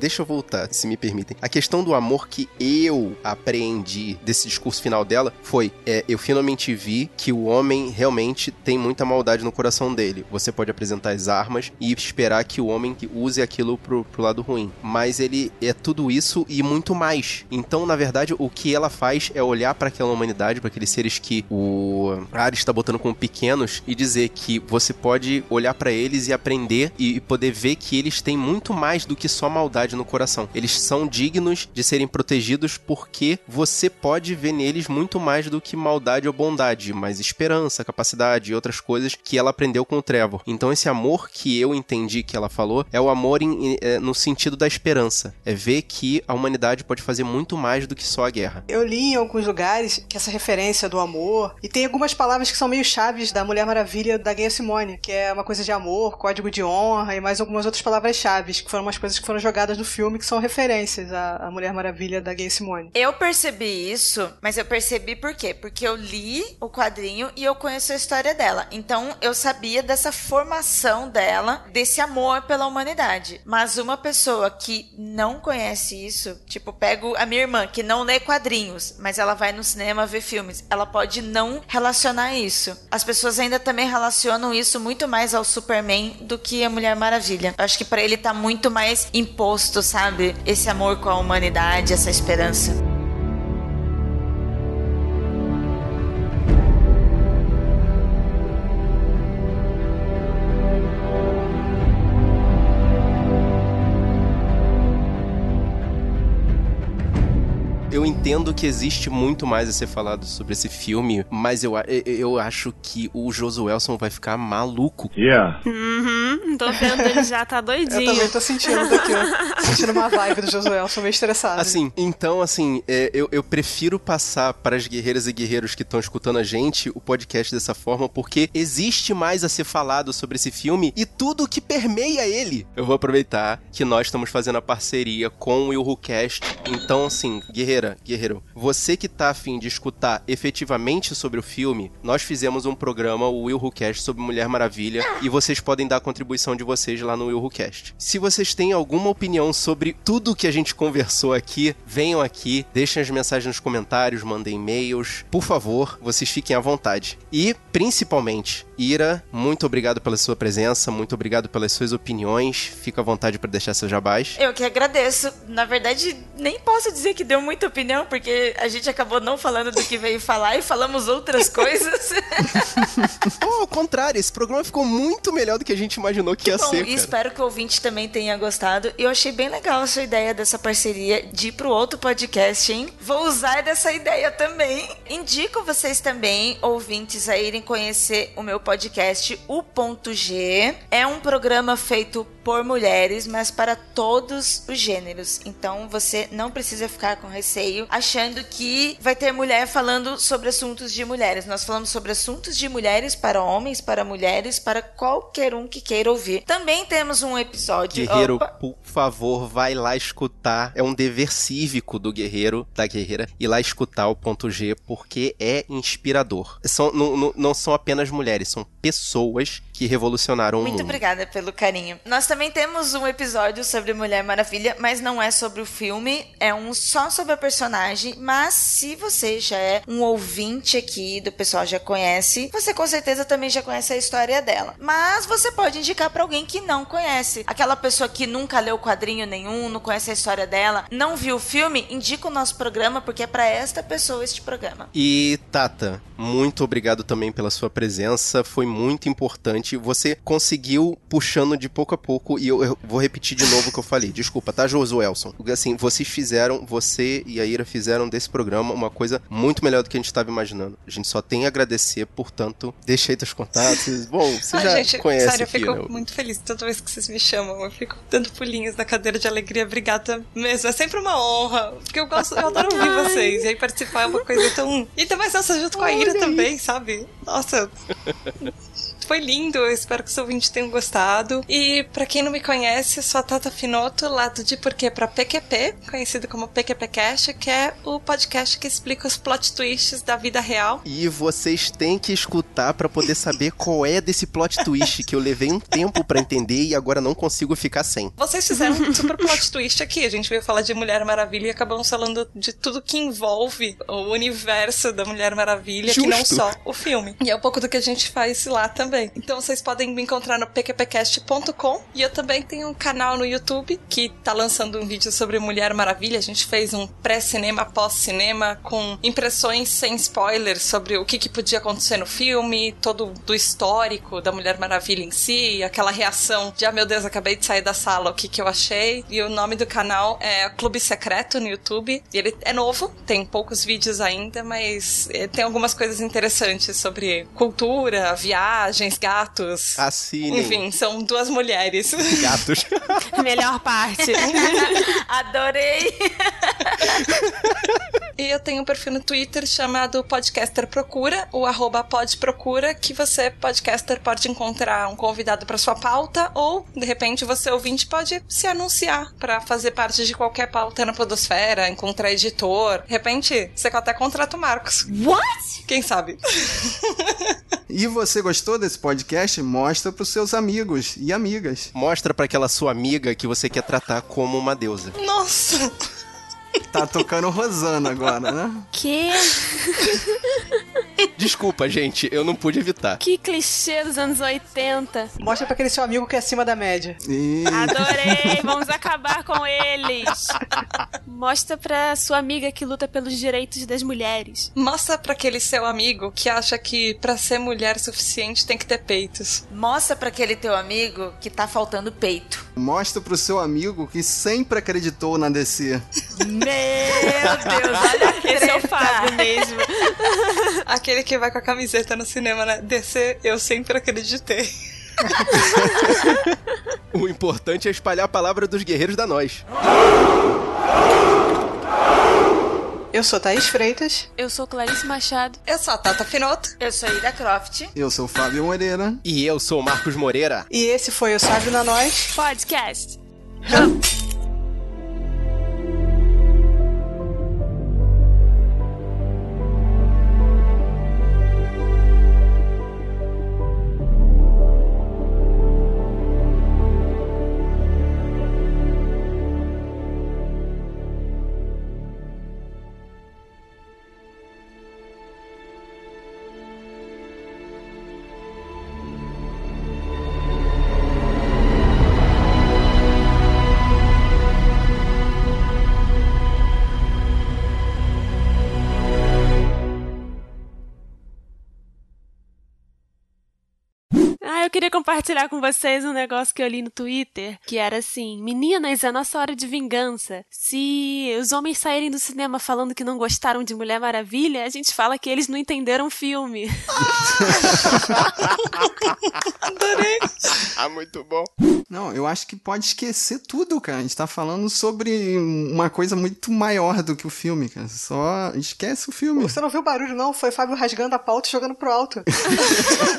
Deixa eu voltar, se me permitem. A questão do amor que eu apreendi desse discurso final dela foi: é, eu finalmente vi que o homem realmente tem muita maldade no coração dele. Você pode apresentar as armas e esperar que o homem use aquilo pro, pro lado ruim. Mas ele é tudo isso e muito mais. Então, na verdade, o que ela faz é olhar para aquela humanidade, para aqueles seres que o Ares está botando como pequenos e dizer que você pode olhar para eles e aprender e poder ver que eles têm muito mais do que só maldade no coração. Eles são dignos de serem protegidos porque você pode ver neles muito mais do que maldade ou bondade, mas esperança, capacidade e outras coisas que ela aprendeu com o Trevor. Então esse amor que eu entendi que ela falou é o amor em- é, no sentido da esperança. É ver que a humanidade pode fazer muito mais do que só a guerra. Eu li em alguns lugares que essa referência do amor, e tem algumas palavras que são meio chaves da Mulher Maravilha da Gaia Simone, que é uma coisa de amor, código de honra e mais algumas outras palavras chaves, que foram umas coisas que foram jogadas no filme que são referências à, à Mulher Maravilha da Gaia Simone. Eu percebi isso, mas eu percebi por quê? Porque eu li o quadrinho e eu conheço a história dela. Então eu sabia dessa formação dela, desse amor pela humanidade. Mas uma pessoa que não conhece isso, tipo, pego a minha irmã que não lê quadrinhos, mas ela vai no cinema ver filmes, ela pode não relacionar isso. As pessoas ainda também relacionam isso muito mais ao Superman do que a Mulher Maravilha. Eu acho que pra ele tá muito mais imposto, sabe? Esse amor com a humanidade, essa esperança. Entendo que existe muito mais a ser falado sobre esse filme, mas eu, a- eu, eu acho que o Josuelson vai ficar maluco. Yeah. Uhum, tô vendo ele já tá Eu doidinho. também tô sentindo daqui, ó. (laughs) Sentindo uma vibe do Josué, sou meio estressado. Assim, então, assim, é, eu, eu prefiro passar para as guerreiras e guerreiros que estão escutando a gente o podcast dessa forma, porque existe mais a ser falado sobre esse filme e tudo que permeia ele. Eu vou aproveitar que nós estamos fazendo a parceria com o Will Who Cast. Então, assim, guerreira, guerreiro, você que tá afim de escutar efetivamente sobre o filme, nós fizemos um programa, o Will Who Cast, sobre Mulher Maravilha, e vocês podem dar a contribuição de vocês lá no Will Who Cast. Se vocês têm alguma opinião sobre tudo que a gente conversou aqui, venham aqui, deixem as mensagens nos comentários, mandem e-mails. Por favor, vocês fiquem à vontade. E, principalmente, Ira, muito obrigado pela sua presença, muito obrigado pelas suas opiniões. Fica à vontade para deixar seu jabás. Eu que agradeço. Na verdade, nem posso dizer que deu muita opinião, porque a gente acabou não falando do que veio falar e falamos outras (laughs) coisas. oh, ao contrário, esse programa ficou muito melhor do que a gente imaginou que, que ia bom, ser. E cara. espero que o ouvinte também tenha gostado. E eu achei bem legal a sua ideia dessa parceria de ir pro outro podcast, hein? Vou usar dessa ideia também. Indico vocês também, ouvintes, a irem conhecer o meu podcast, O Ponto G. É um programa feito por mulheres, mas para todos os gêneros. Então você não precisa ficar com receio achando que vai ter mulher falando sobre assuntos de mulheres. Nós falamos sobre assuntos de mulheres para homens, para mulheres, para qualquer um que queira ouvir. Também temos um episódio. Guerreiro, Opa. por favor, vai lá escutar. É um dever cívico do guerreiro, da guerreira, ir lá escutar o ponto G, porque é inspirador. São, não, não, não são apenas mulheres, são pessoas que revolucionaram Muito o mundo. obrigada pelo carinho. Nós também temos um episódio sobre Mulher Maravilha, mas não é sobre o filme, é um só sobre a personagem. Mas se você já é um ouvinte aqui do pessoal já conhece, você com certeza também já conhece a história dela. Mas você pode indicar para alguém que não conhece. Aquela pessoa que nunca leu quadrinho nenhum, não conhece a história dela, não viu o filme, indica o nosso programa porque é para esta pessoa este programa. E Tata, muito obrigado também pela sua presença, foi muito importante. Você conseguiu puxando de pouco a pouco, e eu, eu vou repetir de novo o que eu falei. Desculpa, tá, Josuelson? Assim, vocês fizeram, você e a Ira fizeram desse programa uma coisa muito melhor do que a gente estava imaginando. A gente só tem a agradecer, portanto, deixei teus contatos. Bom, você (laughs) Ai, já gente, conhece sério, aqui, eu fico né? muito feliz toda vez que vocês me chamam. Eu fico dando pulinhos na cadeira de alegria. Obrigada mesmo. É sempre uma honra. Porque eu gosto, eu adoro ouvir (laughs) vocês. E aí participar é uma coisa tão. E mais nossa, junto com a Ira também, sabe? Nossa. (laughs) Foi lindo, eu espero que os ouvintes tenham gostado. E pra quem não me conhece, eu sou a Tata Finoto, lá do De Porquê pra PQP, conhecido como PQPcast, que é o podcast que explica os plot twists da vida real. E vocês têm que escutar pra poder saber qual é desse plot twist que eu levei um tempo pra entender e agora não consigo ficar sem. Vocês fizeram um super plot twist aqui. A gente veio falar de Mulher Maravilha e acabamos falando de tudo que envolve o universo da Mulher Maravilha, que não Justo. só o filme. E é um pouco do que a gente faz lá também. Então vocês podem me encontrar no pqpcast.com e eu também tenho um canal no YouTube que tá lançando um vídeo sobre Mulher Maravilha. A gente fez um pré-cinema, pós-cinema com impressões sem spoilers sobre o que, que podia acontecer no filme, todo do histórico da Mulher Maravilha em si, aquela reação de ah meu Deus, acabei de sair da sala, o que que eu achei. E o nome do canal é Clube Secreto no YouTube. E ele é novo, tem poucos vídeos ainda, mas eh, tem algumas coisas interessantes sobre cultura, viagens, gatos. Assinem. Enfim, são duas mulheres. (laughs) Gatos. (laughs) Melhor parte. (laughs) Adorei! E eu tenho um perfil no Twitter chamado Podcaster Procura, o arroba podprocura, que você, podcaster, pode encontrar um convidado para sua pauta, ou, de repente, você, ouvinte, pode se anunciar para fazer parte de qualquer pauta na podosfera, encontrar editor. De repente, você até contrata o Marcos. What? Quem sabe? E você gostou desse podcast? Mostra pros seus amigos e amigas. Mostra pra aquela sua amiga que você quer tratar como uma deusa. Nossa! Tá tocando Rosana agora, né? Que? Desculpa, gente, eu não pude evitar. Que clichê dos anos 80. Mostra pra aquele seu amigo que é acima da média. E... Adorei, vamos acabar com eles. Mostra pra sua amiga que luta pelos direitos das mulheres. Mostra pra aquele seu amigo que acha que pra ser mulher suficiente tem que ter peitos. Mostra pra aquele teu amigo que tá faltando peito. Mostra pro seu amigo que sempre acreditou na DC. Meu (laughs) Deus, olha a Esse é o. Fábio mesmo. (laughs) Aquele que vai com a camiseta no cinema, né? DC, eu sempre acreditei. (laughs) O importante é espalhar a palavra dos guerreiros da nós. Eu sou Thaís Freitas. Eu sou Clarice Machado. Eu sou a Tata Finoto. Eu sou Ira Croft. Eu sou o Fábio Moreira. E eu sou o Marcos Moreira. E esse foi o Sábio na Nós. Podcast. Queria compartilhar com vocês um negócio que eu li no Twitter, que era assim: Meninas, é nossa hora de vingança. Se os homens saírem do cinema falando que não gostaram de Mulher Maravilha, a gente fala que eles não entenderam o filme. (laughs) ah, muito bom. Não, eu acho que pode esquecer tudo, cara. A gente tá falando sobre uma coisa muito maior do que o filme, cara. Só esquece o filme. Você não viu barulho, não? Foi Fábio rasgando a pauta e jogando pro alto. (laughs)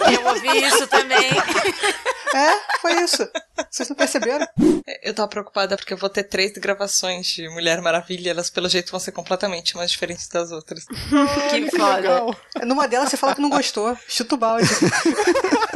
Eu ouvi isso também. (laughs) É, foi isso. Vocês não perceberam? Eu tava preocupada porque eu vou ter três gravações de Mulher Maravilha, elas pelo jeito vão ser completamente mais diferentes das outras. (laughs) que foda. Numa delas você fala que não gostou. Chuta o balde. (laughs)